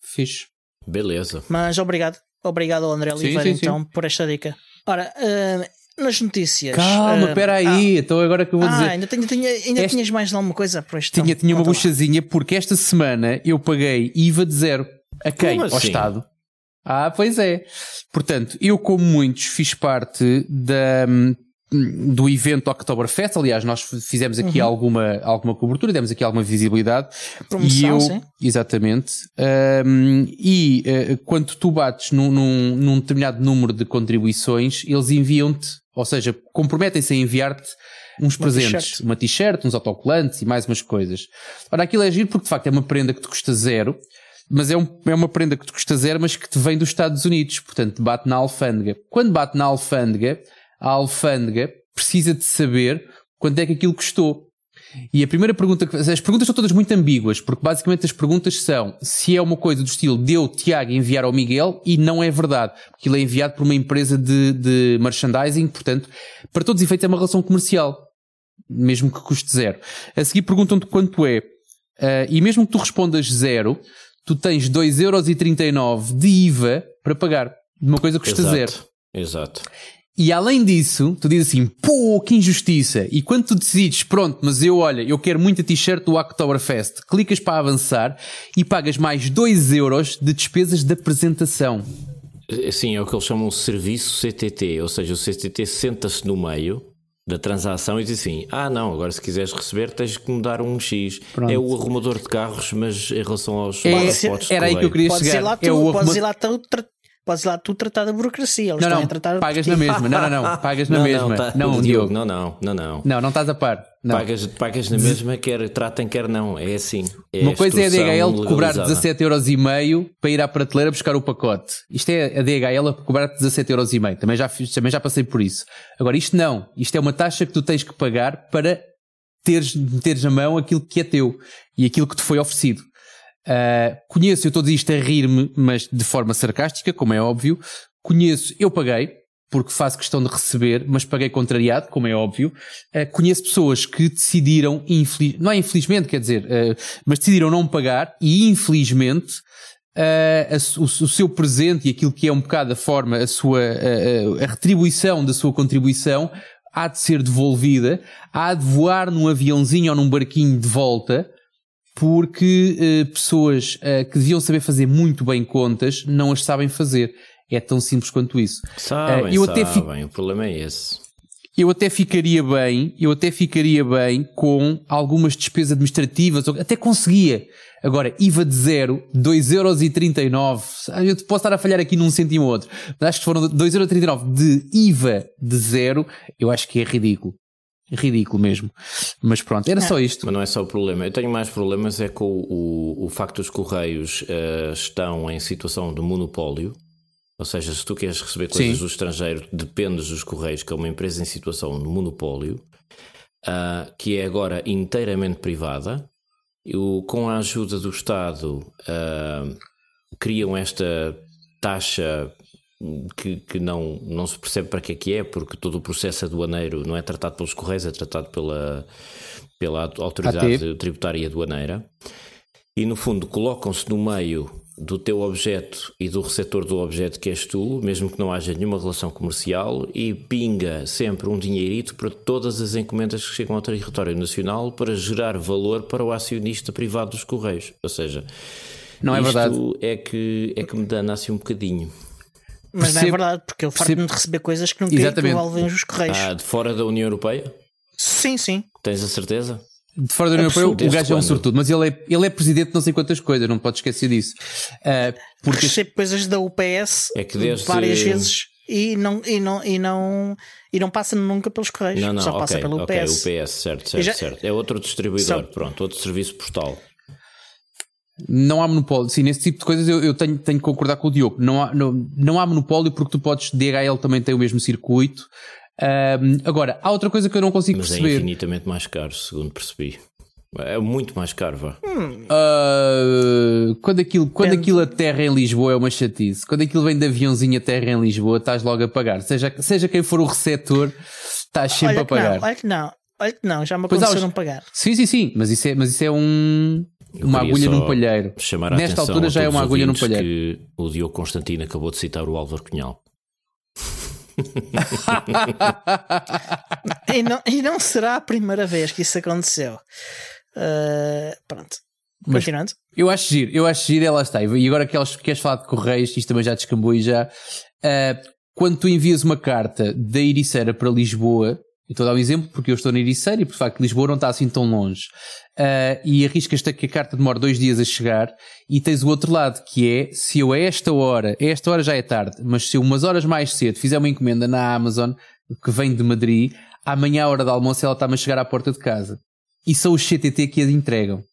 Fixe. Beleza. Mas obrigado, obrigado ao André Oliveira sim, sim. então por esta dica. Ora, uh, nas notícias. Calma, uh, espera aí. Então agora que eu vou Ah, dizer. ah, ainda, tinha, tinha- ainda Este- tinhas mais alguma coisa por este Tinha, então, tinha uma buchazinha porque esta semana eu paguei IVA de zero. A quem? Como Ao assim? Estado. Ah, pois é. Portanto, eu, como muitos, fiz parte da, hum, do evento Oktoberfest. Aliás, nós fizemos aqui alguma, alguma cobertura, demos aqui alguma visibilidade. Promoção, e eu, sim. Exatamente. Hum, e eh, quando tu bates num, num, num determinado número de contribuições, eles enviam-te, ou seja, comprometem-se a enviar-te uns Uma presentes, uma t-shirt, uns autocolantes e mais umas coisas. Ora, aquilo é giro porque de facto é uma prenda que te custa zero, mas é, um- é uma prenda que te custa zero, mas que te vem dos Estados Unidos, portanto bate na alfândega. Quando bate na alfândega, a alfândega precisa de saber quanto é que aquilo custou. E a primeira pergunta, que- as perguntas são todas muito ambíguas, porque basicamente as perguntas são se é uma coisa do estilo deu Tiago enviar ao Miguel e não é verdade, porque ele é enviado por uma empresa de, de merchandising, portanto, para todos os efeitos é uma relação comercial, mesmo que custe zero. A seguir perguntam-te quanto é, Ah, e mesmo que tu respondas zero, tu tens 2,39€ de IVA para pagar, de uma coisa que custa Exato. zero. Exato. E além disso, tu dizes assim, pô, que injustiça. E quando tu decides, pronto, mas eu, olha, eu quero muito a t-shirt do Oktoberfest, clicas para avançar e pagas mais 2 euros de despesas de apresentação. Sim, é o que eles chamam de serviço CTT, ou seja, o CTT senta-se no meio da transação e diz assim: Ah, não, agora se quiseres receber tens que mudar um X. Pronto. É o arrumador de carros, mas em relação aos É- passaportes de era aí que eu queria Podes ir chegar. lá é tu, o podes ir lá tu, tra- podes ir lá tu tratar da burocracia. Eles Não, estão não, a tratar pagas na mesma. Não, não, não, pagas na não, mesma. Não, tá- Não, Diogo. não, não, não, não. Não, não estás a par. Não. Pagas, pagas na mesma, quer tratem, quer não. É assim. É Uma coisa é a DHL cobrar legalizada. 17,5€ para ir à prateleira buscar o pacote. Isto é a DHL a cobrar 17,5€. Também já, fiz- também já passei por isso. Agora, isto não. Isto é uma taxa que tu tens que pagar para teres, meteres a mão aquilo que é teu e aquilo que te foi oferecido. Ah, conheço, eu estou a dizer isto a rir-me, mas de forma sarcástica, como é óbvio. Conheço, eu paguei, porque faço questão de receber, mas paguei contrariado, como é óbvio. Ah, conheço pessoas que decidiram, infeliz, não é infelizmente, quer dizer, ah, mas decidiram não pagar e infelizmente ah, a o, o seu presente e aquilo que é um bocado a forma, a sua, ah, a retribuição da sua contribuição há de ser devolvida, há de voar num aviãozinho ou num barquinho de volta, porque pessoas que deviam saber fazer muito bem contas não as sabem fazer. É tão simples quanto isso. Sabem, Eh, eu até fi- sabem. O problema é esse. Eu até ficaria bem, eu até ficaria bem com algumas despesas administrativas, até conseguia. Agora, IVA de zero, 2,39€. Ah, Eu posso estar a falhar aqui num cêntimo ou outro. Mas acho que foram 2,39€ de IVA de zero, eu acho que é ridículo. ridículo mesmo. Mas pronto, era só isto. Mas não é só o problema. Eu tenho mais problemas é com o, o, o facto dos Correios uh, estão em situação de monopólio. Ou seja, se tu queres receber coisas Sim. do estrangeiro, dependes dos Correios, que é uma empresa em situação de monopólio, uh, que é agora inteiramente privada. Eu, com a ajuda do Estado, uh, criam esta taxa que, que não, não se percebe para que é que é, porque todo o processo aduaneiro não é tratado pelos Correios, é tratado pela, pela Autoridade Tributária Aduaneira. E no fundo colocam-se no meio do teu objeto e do receptor do objeto que és tu, mesmo que não haja nenhuma relação comercial, e pinga sempre um dinheirito para todas as encomendas que chegam ao território nacional para gerar valor para o acionista privado dos Correios. Ou seja, não é verdade. é que, é que me dana assim um bocadinho. Mas Percebo, não é verdade, porque eu farto-me de receber coisas que não envolvem os correios. Ah, de fora da União Europeia? Sim, sim. Tens a certeza? De fora da União Europeia, o gajo é um sortudo, mas ele é, ele é presidente de não sei quantas coisas, não pode esquecer disso. Uh, porque recebo coisas da UPS é que desde... várias vezes e não, e, não, e, não, e não passa nunca pelos correios, não, não, só okay, passa pelo UPS. Okay, UPS, certo, certo, já... certo. É outro distribuidor, só... pronto, outro serviço postal. Não há monopólio. Sim, nesse tipo de coisas eu, eu tenho, tenho que concordar com o Diogo. Não há, não, não há monopólio porque tu podes. DHL também tem o mesmo circuito. Um, agora, há outra coisa que eu não consigo Mas perceber. Mas é infinitamente mais caro, segundo percebi. É muito mais caro, vá. Hum. Uh, quando aquilo, quando aquilo aterra em Lisboa é uma chatice. Quando aquilo vem de aviãozinho aterra em Lisboa, estás logo a pagar. Seja, seja quem for o receptor, estás sempre olha a pagar. Não, olha que não, olha que não, já me aconteceu não pagar. Sim, sim, sim, mas isso é, mas isso é um uma agulha num palheiro. Nesta altura já é uma agulha num palheiro. Que o Diogo Constantino acabou de citar o Álvaro Cunhal. E, não, e não será a primeira vez que isso aconteceu. Uh, pronto. Mas Continuando. Eu acho giro, eu acho giro, ela está. E agora que queres falar de Correios, isto também já descambou e já. Uh, quando tu envias uma carta da Ericeira para Lisboa, estou a dar um exemplo porque eu estou na Ericeira e por facto Lisboa não está assim tão longe. Uh, e arriscas-te que a carta demora dois dias a chegar e tens o outro lado que é se eu a esta hora, a esta hora já é tarde, mas se eu umas horas mais cedo fizer uma encomenda na Amazon que vem de Madrid, amanhã à hora do almoço ela está-me a chegar à porta de casa. E são os CTT que a entregam.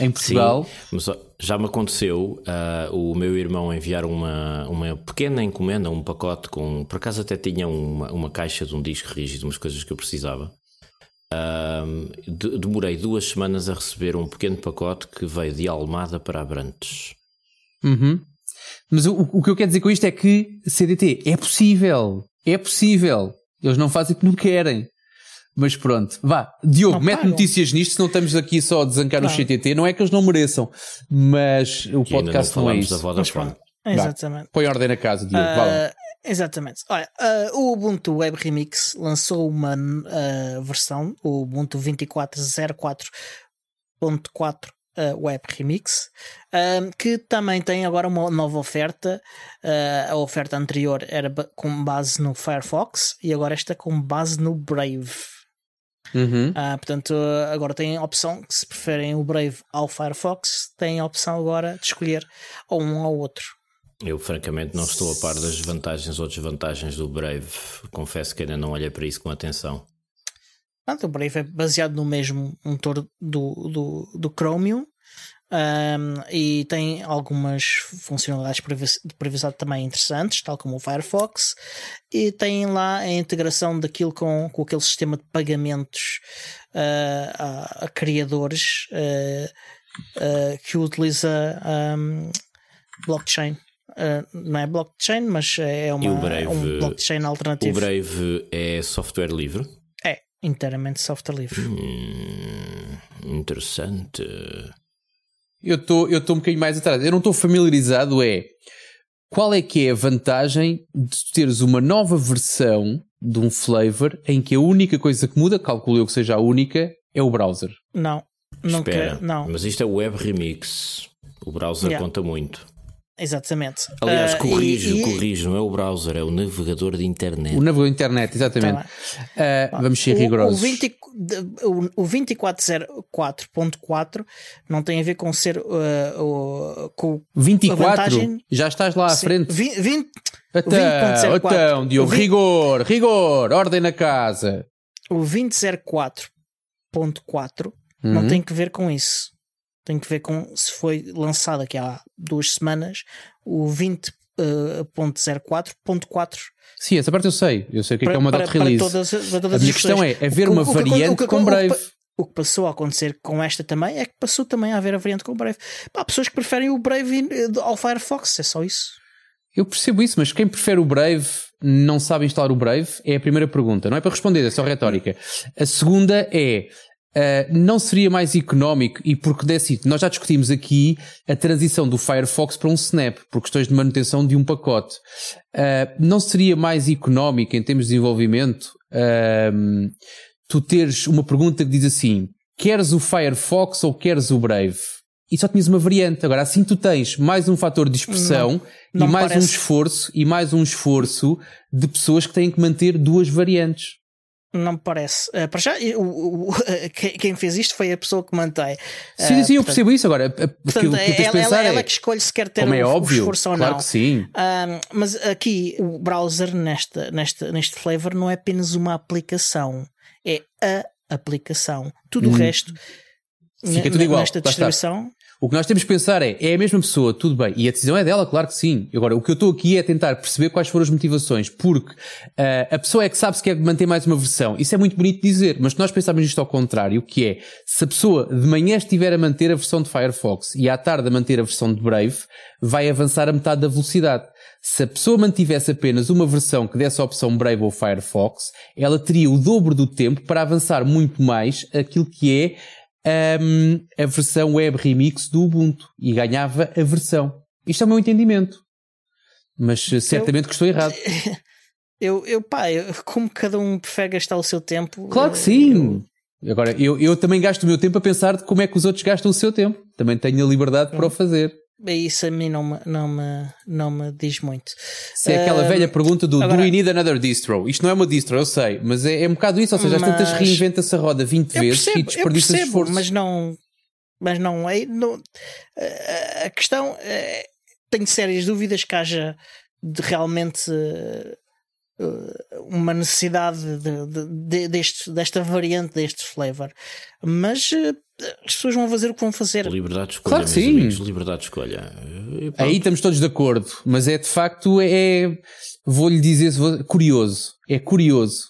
Em Portugal. Sim, já me aconteceu uh, o meu irmão enviar uma, uma pequena encomenda, um pacote com. Por acaso até tinha uma, uma caixa de um disco rígido, umas coisas que eu precisava. Uh, de, demorei duas semanas a receber um pequeno pacote que veio de Almada para Abrantes. Uhum. Mas o, o que eu quero dizer com isto é que CDT é possível. É possível. Eles não fazem o que não querem. Mas pronto, vá. Diogo, não mete notícias nisto, se não estamos aqui só a desancar o CTT. Não é que eles não mereçam, mas o e podcast não, não, é isso. Da Vodafone. Exatamente. Põe ordem na casa, Diogo. Uh, exatamente. Olha, uh, o Ubuntu Web Remix lançou uma uh, versão, o Ubuntu 24.04.4 Uh, Web Remix, uh, que também tem agora uma nova oferta. Uh, a oferta anterior era com base no Firefox e agora esta com base no Brave. Uhum. Ah, portanto, agora têm a opção que se preferem o Brave ao Firefox, têm a opção agora de escolher ou um ou outro. Eu francamente não estou a par das vantagens ou desvantagens do Brave. Confesso que ainda não olhei para isso com atenção. Portanto, o Brave é baseado no mesmo motor do, do, do Chromium um, e tem algumas funcionalidades de privacidade também interessantes, tal como o Firefox, e tem lá a integração daquilo com, com aquele sistema de pagamentos uh, a, a, criadores uh, uh, que utiliza um, blockchain. não é blockchain, mas é uma, Brave, um blockchain alternativo. O Brave é software livre? É, inteiramente software livre. Hum, interessante. Eu estou eu um bocadinho mais atrás. Eu não estou familiarizado, é qual é que é a vantagem de teres uma nova versão de um flavor em que a única coisa que muda, calculo eu que seja a única, é o browser. Não, não Espera, quer, não. Mas isto é web remix. O browser yeah. conta muito. Exatamente. Aliás, uh, e, corrijo, não é o browser, é o navegador de internet. O navegador de internet, exatamente. Tá uh, vamos ser rigorosos. O, o 2404.4 não tem a ver com ser uh, o, com 24? Vantagem... Já estás lá à Sim, frente. 20, 20, então, então, Diogo, rigor, rigor, ordem na casa. o 2004.4 uhum. não tem que ver com isso. Tem que ver com se foi lançado aqui há duas semanas o 20.04.4. Uh, Sim, essa parte eu sei. Eu sei o que para, é, que é uma dot release. Para todas, para todas a minha questão é haver uma o, variante o, o, com Brave. O que passou a acontecer com esta também é que passou também a haver a variante com o Brave. Há pessoas que preferem o Brave ao Firefox, é só isso. Eu percebo isso, mas quem prefere o Brave não sabe instalar o Brave? É a primeira pergunta. Não é para responder, é só retórica. A segunda é. Uh, não seria mais económico e porque desse nós já discutimos aqui a transição do Firefox para um Snap por questões de manutenção de um pacote uh, não seria mais económico em termos de desenvolvimento uh, tu teres uma pergunta que diz assim: queres o Firefox ou queres o Brave? E só tinhas uma variante. Agora, assim tu tens mais um fator de expressão não, não e mais parece. um esforço e mais um esforço de pessoas que têm que manter duas variantes. Não me parece. Uh, para já, o, o, quem fez isto foi a pessoa que mantém. Uh, sim, sim, eu percebo isso. Agora, portanto, que, que ela, ela, é, ela, que escolhe se quer ter como é o, óbvio, esforço ou claro não. que sim. Mas aqui, o browser nesta, nesta, neste flavor não é apenas uma aplicação é a aplicação. Tudo hum. o resto Fica tudo igual. nesta distribuição. O que nós temos que pensar é, é a mesma pessoa, tudo bem, e a decisão é dela, claro que sim. Agora, o que eu estou aqui é tentar perceber quais foram as motivações, porque uh, a pessoa é que sabe se quer manter mais uma versão. Isso é muito bonito dizer, mas nós pensarmos isto ao contrário, que é, se a pessoa de manhã estiver a manter a versão de Firefox e à tarde a manter a versão de Brave, vai avançar a metade da velocidade. Se a pessoa mantivesse apenas uma versão que desse a opção Brave ou Firefox, ela teria o dobro do tempo para avançar muito mais aquilo que é um, a versão web remix do Ubuntu e ganhava a versão. Isto é o meu entendimento. Mas certamente eu, que estou errado. Eu, eu pá, eu, como cada um prefere gastar o seu tempo. Claro que sim. Eu... Agora, eu, eu também gasto o meu tempo a pensar de como é que os outros gastam o seu tempo. Também tenho a liberdade para o fazer. Isso a mim não me, não me, não me diz muito. Isso é aquela uh, velha pergunta do agora, do we need another distro? Isto não é uma distro, eu sei, mas é, é um bocado isso, ou seja, as tantas reinventa-se a roda 20 vezes percebo, e desperdiça esforço. Mas não, mas não é. Não, a questão é, tenho sérias dúvidas que haja de realmente uh, uma necessidade de, de, de, deste, desta variante, deste flavor. Mas as pessoas vão fazer o que vão fazer. Liberdade de escolha, claro que sim. Amigos, liberdade de escolha. Aí estamos todos de acordo, mas é de facto, é, é vou-lhe dizer, curioso, é curioso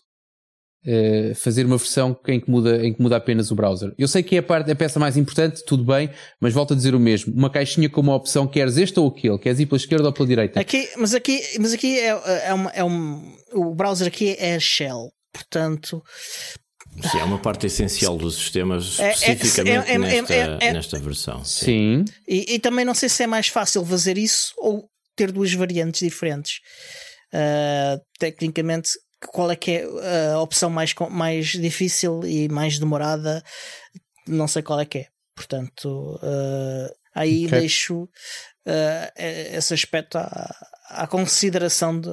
é, fazer uma versão em que, muda, em que muda apenas o browser. Eu sei que é a, parte, a peça mais importante, tudo bem, mas volto a dizer o mesmo. Uma caixinha com uma opção, queres este ou aquele, queres ir pela esquerda ou pela direita. Aqui, mas aqui, mas aqui é, é, uma, é um, o browser aqui é a shell, portanto Sim, é uma parte essencial dos sistemas é, é, especificamente é, é, nesta, é, nesta versão. Sim. sim. E, e, também não sei se é mais fácil fazer isso ou ter duas variantes diferentes. Uh, tecnicamente, qual é que é a opção mais, mais difícil e mais demorada? Não sei qual é que é. Portanto, uh, aí okay. deixo uh, esse aspecto à, à consideração de,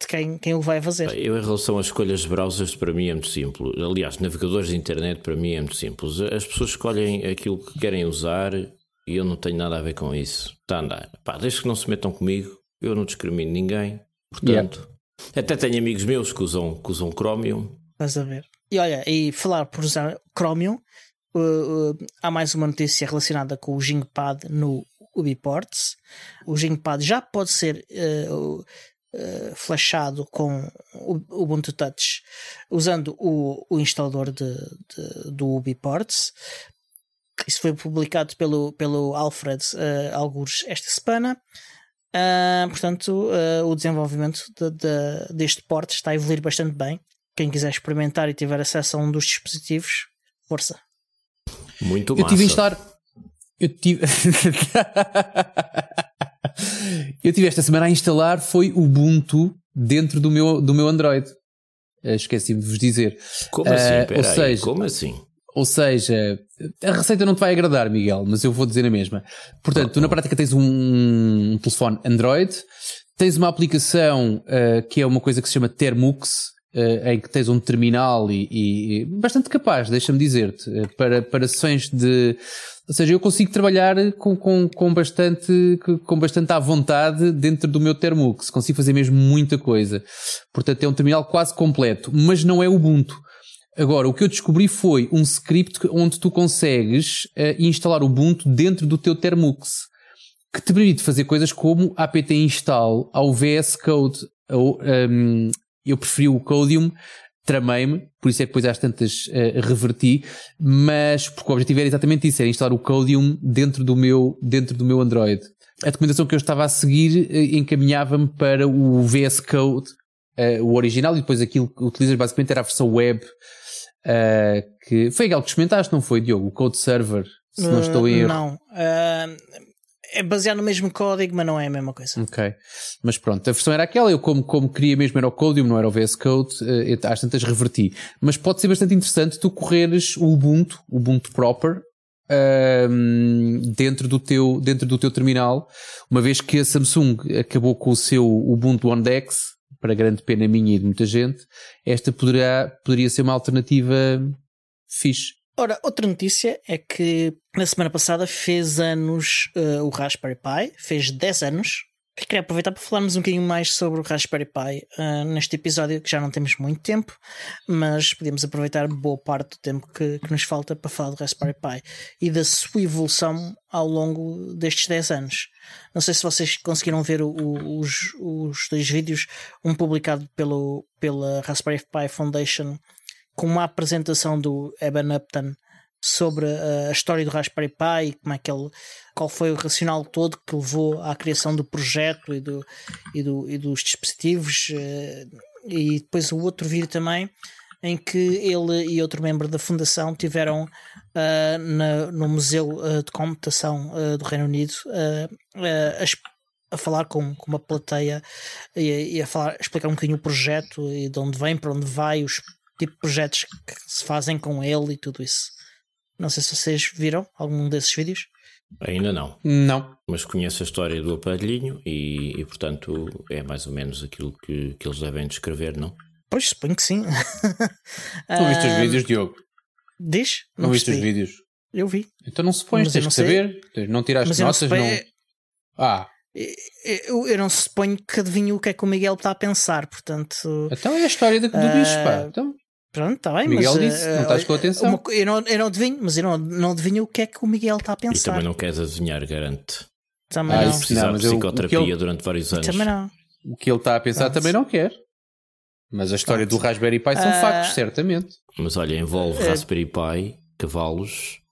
de quem, quem o vai fazer. Eu, em relação às escolhas de browsers, para mim é muito simples. Aliás, navegadores de internet, para mim é muito simples. As pessoas escolhem aquilo que querem usar e eu não tenho nada a ver com isso. Está a andar. Pá, desde que não se metam comigo, eu não discrimino ninguém. Portanto, yeah. até tenho amigos meus que usam, que usam Chromium. Estás a ver. E olha, e falar por usar Chromium, uh, uh, há mais uma notícia relacionada com o Jingpad no Ubiports. O Jingpad já pode ser uh, uh, flashado com o Ubuntu Touch usando o, o instalador de, de, do UbiPorts. Isso foi publicado pelo, pelo Alfred uh, Algures esta semana. Uh, portanto, uh, o desenvolvimento de, de, deste port está a evoluir bastante bem. Quem quiser experimentar e tiver acesso a um dos dispositivos, força. Muito massa. Eu tive a instalar. Eu tive. eu tive esta semana a instalar foi Ubuntu dentro do meu, do meu Android. Eh, esqueci-me de vos dizer. Como assim? Uh, ou seja, como assim? Ou seja, a receita não te vai agradar, Miguel, mas eu vou dizer a mesma. Portanto, tu na prática tens um, um telefone Android, tens uma aplicação uh, que é uma coisa que se chama Termux, uh, em que tens um terminal e, e bastante capaz, deixa-me dizer-te, uh, para, para sessões de. Ou seja, eu consigo trabalhar com, com, com, bastante, com bastante à vontade dentro do meu Termux. Consigo fazer mesmo muita coisa. Portanto, é um terminal quase completo, mas não é Ubuntu. Agora, o que eu descobri foi um script onde tu consegues uh, instalar Ubuntu dentro do teu Termux, que te permite fazer coisas como apt install ao VS Code. Ou, um, eu preferi o Codium, tramei-me, por isso é que depois às tantas uh, reverti, mas porque o objetivo era exatamente isso, era instalar o Codium dentro do meu, dentro do meu Android. A documentação que eu estava a seguir uh, encaminhava-me para o VS Code, uh, o original, e depois aquilo que utilizas basicamente era a versão web que foi aquele que experimentaste, não foi, Diogo? O Code Server, se não estou em erro. Não. É baseado no mesmo código, mas não é a mesma coisa. Ok. Mas pronto, a versão era aquela, eu como, como queria mesmo era o Codium, não era o VS Code, uh, às tantas reverti. Mas pode ser bastante interessante tu correres o Ubuntu, o Ubuntu proper, uh, dentro, do teu, dentro do teu terminal, uma vez que a Samsung acabou com o seu Ubuntu on Dex, para grande pena minha e de muita gente, esta poderá, poderia ser uma alternativa fixe. Ora, outra notícia é que na semana passada fez anos uh, o Raspberry Pi, fez 10 anos, e queria aproveitar para falarmos um bocadinho mais sobre o Raspberry Pi uh, neste episódio, que já não temos muito tempo, mas podemos aproveitar boa parte do tempo que, que, nos falta para falar do Raspberry Pi e da sua evolução ao longo destes 10 anos. Não sei se vocês conseguiram ver o, o, os, os dois vídeos, um publicado pelo, pela Raspberry Pi Foundation com uma apresentação do Eben Upton sobre a, a história do Raspberry Pi, como é que ele, qual foi o racional todo que levou à criação do projeto e, do, e, do, e dos dispositivos, eh, e depois o outro vídeo também em que ele e outro membro da fundação tiveram uh, na, no Museu de Computação uh, do Reino Unido a, a, falar com, com uma plateia e, e, a falar, explicar um bocadinho o projeto e de onde vem, para onde vai, os tipos de projetos que se fazem com ele e tudo isso. Não sei se vocês viram algum desses vídeos. Ainda não. Não. Mas conheço a história do aparelhinho e, e portanto, é mais ou menos aquilo que, que eles devem descrever, não? Pois, suponho que sim. Não viste os vídeos, Diogo? Diz? Não, não viste os vídeos? Eu vi. Então não supões, tens que saber. Não tiraste Mas notas, não. não... Ah. Eu, eu, não suponho que adivinho o que é que o Miguel está a pensar, portanto. Então é a história do, do uh... bicho, pá. Então. Pronto, está bem, Miguel mas. disse, não estás com atenção. Uma, eu, não, eu não adivinho, mas eu não, não adivinho o que é que o Miguel está a pensar. E também não queres adivinhar, garante. Também ah, não. precisar de psicoterapia ele, durante vários anos. Também não. O que ele está a pensar Pronto. também não quer. Mas a história Pronto. do Raspberry Pi são uh, factos, certamente. Mas olha, envolve uh, Raspberry Pi, cavalos,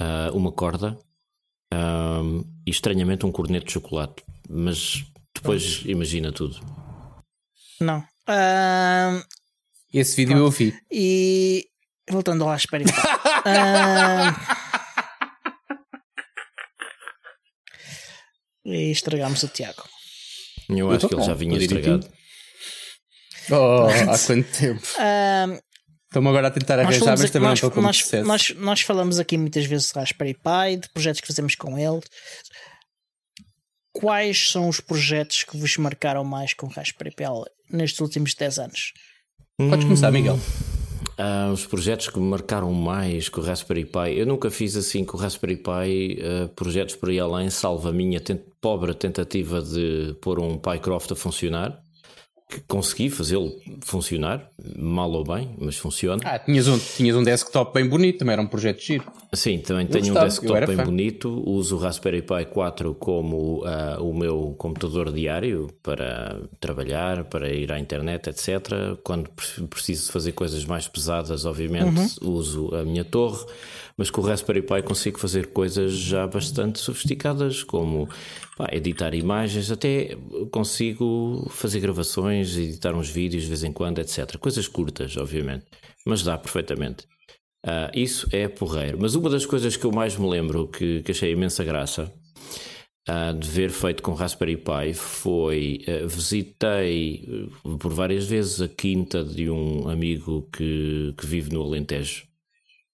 uh, uma corda e estranhamente um corneto de chocolate. Mas depois imagina tudo. Não. Esse vídeo Pronto. eu vi. E voltando ao Raspberry Pi. e estragámos o Tiago. Eu acho eu que ele já vinha estragado. Oh, há quanto tempo? Estamos agora a tentar arranjar, mas também nós, não estou com nós, nós, nós falamos aqui muitas vezes de Raspberry Pi, de projetos que fazemos com ele. Quais são os projetos que vos marcaram mais com Raspberry Pi nestes últimos 10 anos? Podes começar, Miguel. Uh, os projetos que me marcaram mais com o Raspberry Pi, eu nunca fiz assim com o Raspberry Pi uh, projetos por aí além, salvo a minha tent pobre tentativa de pôr um PyCroft a funcionar que consegui fazê-lo funcionar, mal ou bem, mas funciona. Ah, tinhas um, tinhas um desktop bem bonito, também era um projeto giro. Sim, também eu tenho gostava, um desktop bem fã. bonito, uso o Raspberry Pi 4 como uh, o meu computador diário para trabalhar, para ir à internet, etc. Quando preciso fazer coisas mais pesadas, obviamente, uhum. uso a minha torre mas com o Raspberry Pi consigo fazer coisas já bastante sofisticadas, como pá, editar imagens, até consigo fazer gravações, editar uns vídeos de vez em quando, etc. Coisas curtas, obviamente, mas dá perfeitamente. Uh, isso é porreiro. Mas uma das coisas que eu mais me lembro que, que achei imensa graça uh, de ver feito com Raspberry Pi foi uh, visitei por várias vezes a quinta de um amigo que, que vive no Alentejo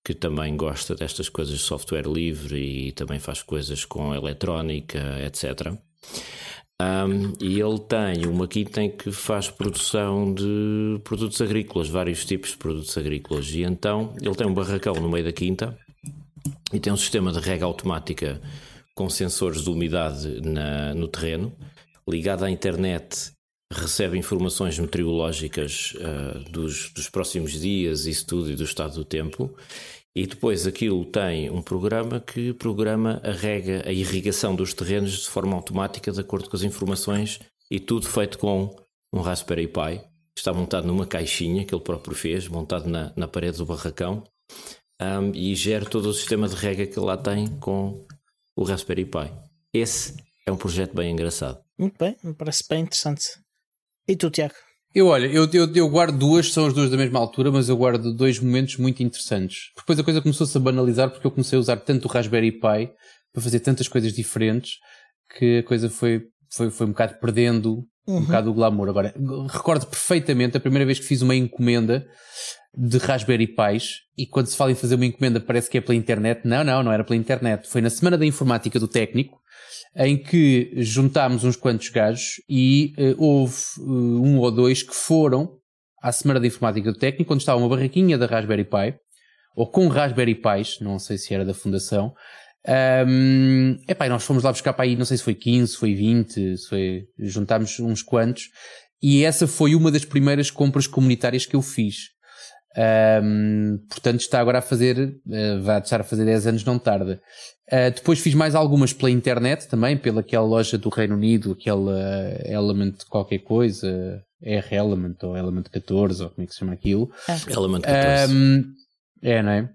que também gosta destas coisas de software livre e também faz coisas com eletrónica, etc. Um, e ele tem uma quinta em que faz produção de produtos agrícolas, vários tipos de produtos agrícolas. E então ele tem um barracão no meio da quinta e tem um sistema de rega automática com sensores de umidade na, no terreno, ligado à internet recebe informações meteorológicas uh, dos, dos próximos dias, isso tudo, e do estado do tempo. E depois aquilo tem um programa que programa a rega, a irrigação dos terrenos de forma automática, de acordo com as informações, e tudo feito com um Raspberry Pi. Está montado numa caixinha que ele próprio fez, montado na, na parede do barracão, um, e gera todo o sistema de rega que ele lá tem com o Raspberry Pi. Esse é um projeto bem engraçado. Muito bem, me parece bem interessante. E tu, Tiago? Eu, olha, eu, eu, eu, guardo duas, são as duas da mesma altura, mas eu guardo dois momentos muito interessantes. Depois a coisa começou-se a banalizar porque eu comecei a usar tanto o Raspberry Pi para fazer tantas coisas diferentes que a coisa foi, foi, foi um bocado perdendo uhum. um bocado o glamour. Agora, recordo perfeitamente a primeira vez que fiz uma encomenda de Raspberry Pis e quando se fala em fazer uma encomenda parece que é pela internet. Não, não, não era pela internet. Foi na Semana da Informática do Técnico em que juntámos uns quantos gajos e uh, houve uh, um ou dois que foram à Semana da Informática do Técnico, quando estava uma barraquinha da Raspberry Pi, ou com Raspberry Pis, não sei se era da Fundação. Um, epá, nós fomos lá buscar para aí, não sei se foi 15, foi 20, se foi, juntámos uns quantos, e essa foi uma das primeiras compras comunitárias que eu fiz. Um, portanto, está agora a fazer, uh, vai deixar a fazer 10 anos, não tarda. Uh, depois fiz mais algumas pela internet também, pelaquela loja do Reino Unido, aquela Element qualquer coisa, R Element ou Element 14, ou como é que se chama aquilo. É. Element 14. Um, é, não é?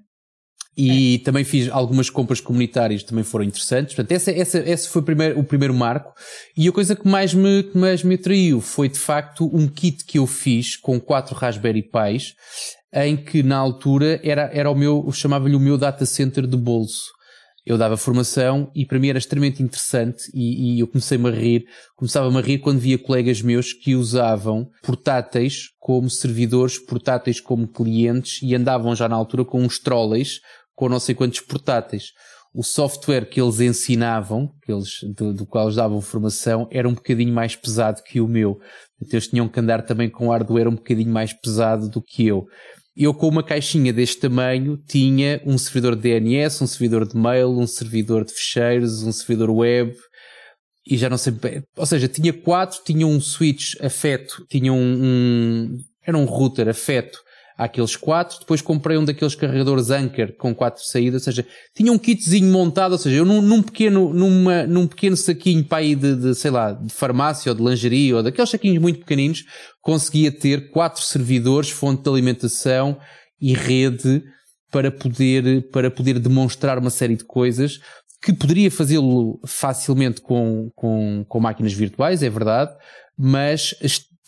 E é. também fiz algumas compras comunitárias também foram interessantes. Portanto, essa, essa, esse foi o primeiro, o primeiro marco. E a coisa que mais me, que mais me atraiu foi de facto um kit que eu fiz com quatro Raspberry Pis em que na altura era, era o meu, chamava-lhe o meu data center de bolso. Eu dava formação e para mim era extremamente interessante e, e eu comecei-me a rir, começava-me a rir quando via colegas meus que usavam portáteis como servidores, portáteis como clientes e andavam já na altura com uns trolleys com não sei quantos portáteis. O software que eles ensinavam, que eles, do, do qual eles davam formação, era um bocadinho mais pesado que o meu. Então eles tinham que andar também com hardware um bocadinho mais pesado do que eu eu com uma caixinha deste tamanho tinha um servidor de DNS, um servidor de mail, um servidor de ficheiros, um servidor web e já não sei, ou seja, tinha quatro, tinha um switch afeto, tinha um, um era um router afeto àqueles quatro, depois comprei um daqueles carregadores Anker com quatro saídas, ou seja, tinha um kitzinho montado, ou seja, eu num, num pequeno, numa, num pequeno saquinho para aí de, de, sei lá, de farmácia ou de lingerie ou daqueles saquinhos muito pequeninos, conseguia ter quatro servidores, fonte de alimentação e rede para poder, para poder demonstrar uma série de coisas que poderia fazê-lo facilmente com, com, com máquinas virtuais, é verdade, mas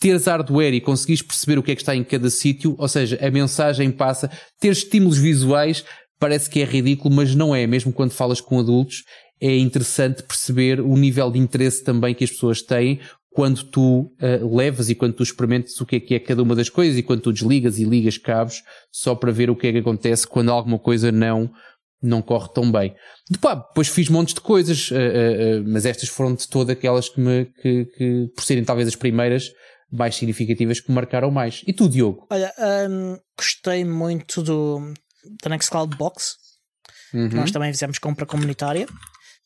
teres hardware e conseguires perceber o que é que está em cada sítio, ou seja, a mensagem passa, ter estímulos visuais parece que é ridículo, mas não é, mesmo quando falas com adultos, é interessante perceber o nível de interesse também que as pessoas têm quando tu uh, levas e quando tu experimentas o que é que é cada uma das coisas e quando tu desligas e ligas cabos só para ver o que é que acontece quando alguma coisa não não corre tão bem. Depois, fiz montes de coisas, uh, uh, mas estas foram de todas aquelas que me, que, que, por serem talvez as primeiras, mais significativas que marcaram mais. E tu, Diogo? Olha, um, gostei muito do, da Nextcloud Box. Uhum. Nós também fizemos compra comunitária.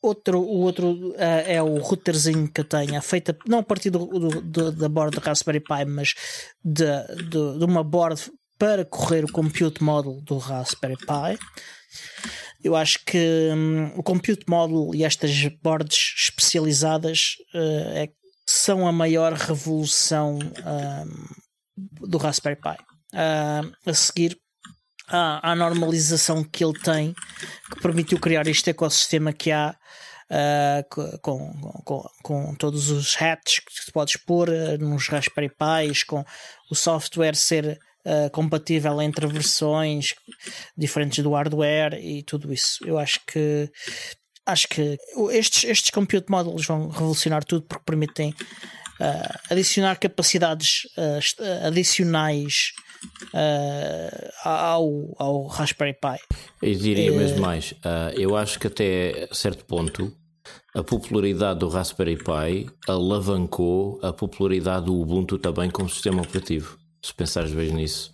Outro, o outro uh, é o routerzinho que eu tenho, feita não a partir do, do, do da board do Raspberry Pi, mas de, de, de, uma board para correr o compute model do Raspberry Pi. Eu acho que um, o compute model e estas boards especializadas uh, é são a maior revolução do Raspberry Pi. Uh, a seguir à, à, normalização que ele tem, que permitiu criar este ecossistema que há. Uh, com, com, com, todos os hats que podes pôr uh, nos Raspberry Pis, com o software ser uh, compatível entre versões diferentes do hardware e tudo isso. Eu acho que acho que estes, estes compute models vão revolucionar tudo porque permitem uh, adicionar capacidades uh, adicionais uh, ao, ao Raspberry Pi. Eu diria mesmo mais. eu acho que até certo ponto a popularidade do Raspberry Pi alavancou a popularidade do Ubuntu também como sistema operativo. Se pensares bem nisso.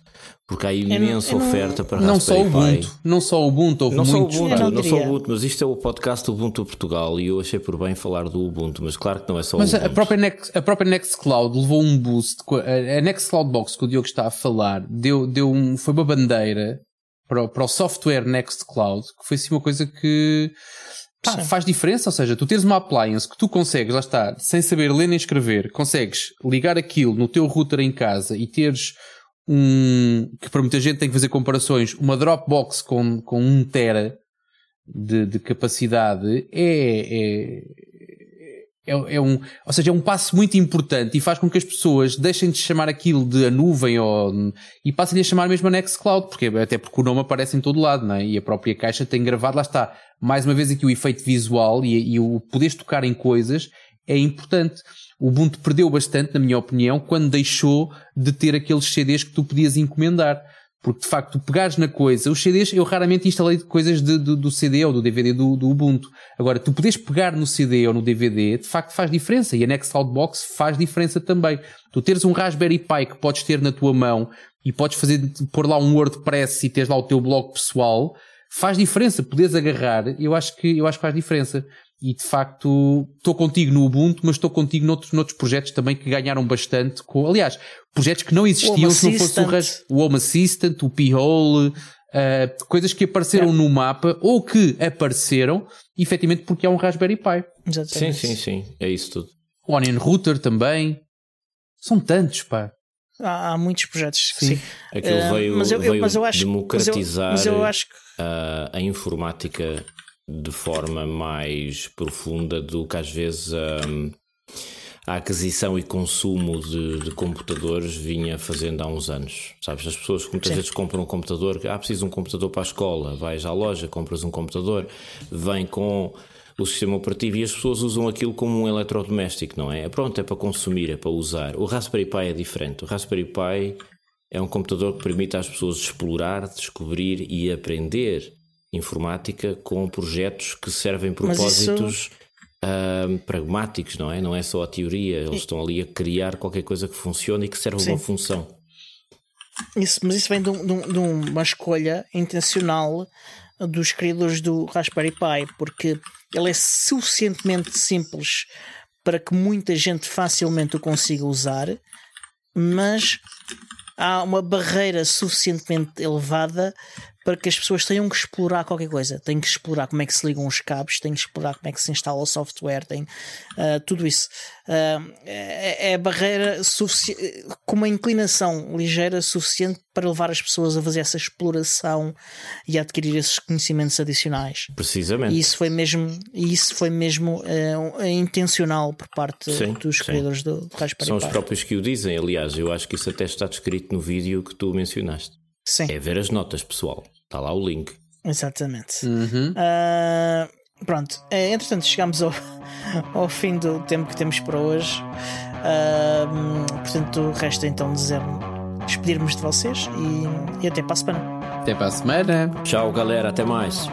Porque há imensa não, oferta para não só o Ubuntu, não só o Ubuntu, houve não só o Ubuntu, não, não só o Ubuntu, mas isto é o podcast Ubuntu Portugal e eu achei por bem falar do Ubuntu, mas claro que não é só mas o Ubuntu. Mas a própria, Next, a própria Nextcloud levou um boost, a Nextcloud Box que o Diogo está a falar, deu, deu um, foi uma bandeira para, para o software Nextcloud, que foi assim uma coisa que pá, faz diferença, ou seja, tu tens uma appliance que tu consegues, lá está, sem saber ler nem escrever, consegues ligar aquilo no teu router em casa e teres um, que para muita gente tem que fazer comparações, uma Dropbox com, com um tera de, de capacidade é, é, é, é, um, ou seja, é um passo muito importante e faz com que as pessoas deixem de chamar aquilo de a nuvem ou, e passem a chamar mesmo a Nextcloud, porque, até porque o nome aparece em todo lado, não é? E a própria caixa tem gravado, lá está, mais uma vez aqui o efeito visual e, e o poderes tocar em coisas é importante. O Ubuntu perdeu bastante, na minha opinião, quando deixou de ter aqueles CDs que tu podias encomendar. Porque de facto, tu pegares na coisa, os CDs, eu raramente instalei coisas de, de, do CD ou do DVD do, do, Ubuntu. Agora, tu podes pegar no CD ou no DVD, de facto faz diferença. E a Nextcloud Box faz diferença também. Tu teres um Raspberry Pi que podes ter na tua mão e podes fazer, pôr lá um WordPress e teres lá o teu blog pessoal, faz diferença. Podes agarrar, eu acho que, eu acho que faz diferença e de facto estou contigo no Ubuntu, mas estou contigo noutros, noutros projetos também que ganharam bastante. Com, aliás, projetos que não existiam se não fosse o, resto, o Home Assistant, o P-Hole, uh, coisas que apareceram é. no mapa ou que apareceram efetivamente porque é um Raspberry Pi. Exatamente. Sim, sim, sim, é isso tudo. O Onion Router também. São tantos, pá. Há, há muitos projetos, sim. sim. Aquilo uh, veio, mas eu, veio mas eu acho, democratizar mas eu, mas eu acho que... a, a informática de forma mais profunda do que às vezes um, a aquisição e consumo de, de, computadores vinha fazendo há uns anos. Sabes, as pessoas muitas Sim. vezes compram um computador, ah, preciso de um computador para a escola, vais à loja, compras um computador, vem com o sistema operativo e as pessoas usam aquilo como um eletrodoméstico, não é? Pronto, é para consumir, é para usar. O Raspberry Pi é diferente. O Raspberry Pi é um computador que permite às pessoas explorar, descobrir e aprender informática com projetos que servem propósitos isso... uh, pragmáticos, não é? Não é só a teoria, eles estão ali a criar qualquer coisa que funcione e que serve Sim. uma função. Isso, mas isso vem de, um, de, uma escolha intencional dos criadores do Raspberry Pi, porque ele é suficientemente simples para que muita gente facilmente o consiga usar, mas há uma barreira suficientemente elevada para que as pessoas tenham que explorar qualquer coisa. Têm que explorar como é que se ligam os cabos, têm que explorar como é que se instala o software, têm uh, tudo isso. Uh, é, é, a barreira com uma inclinação ligeira suficiente para levar as pessoas a fazer essa exploração e a adquirir esses conhecimentos adicionais. Precisamente. E isso foi mesmo, isso foi mesmo uh, intencional por parte sim, dos sim. criadores do, Raspberry São os próprios que o dizem, aliás, eu acho que isso até está descrito no vídeo que tu mencionaste. Sim. É ver as notas, pessoal. Está lá o link. Exatamente. Uhum. Uh, pronto. É, entretanto, chegamos ao, ao fim do tempo que temos para hoje. Uh, portanto, resta então dizer despedirmos de vocês e, e até para a semana. Até para a semana. Tchau, galera. Até mais.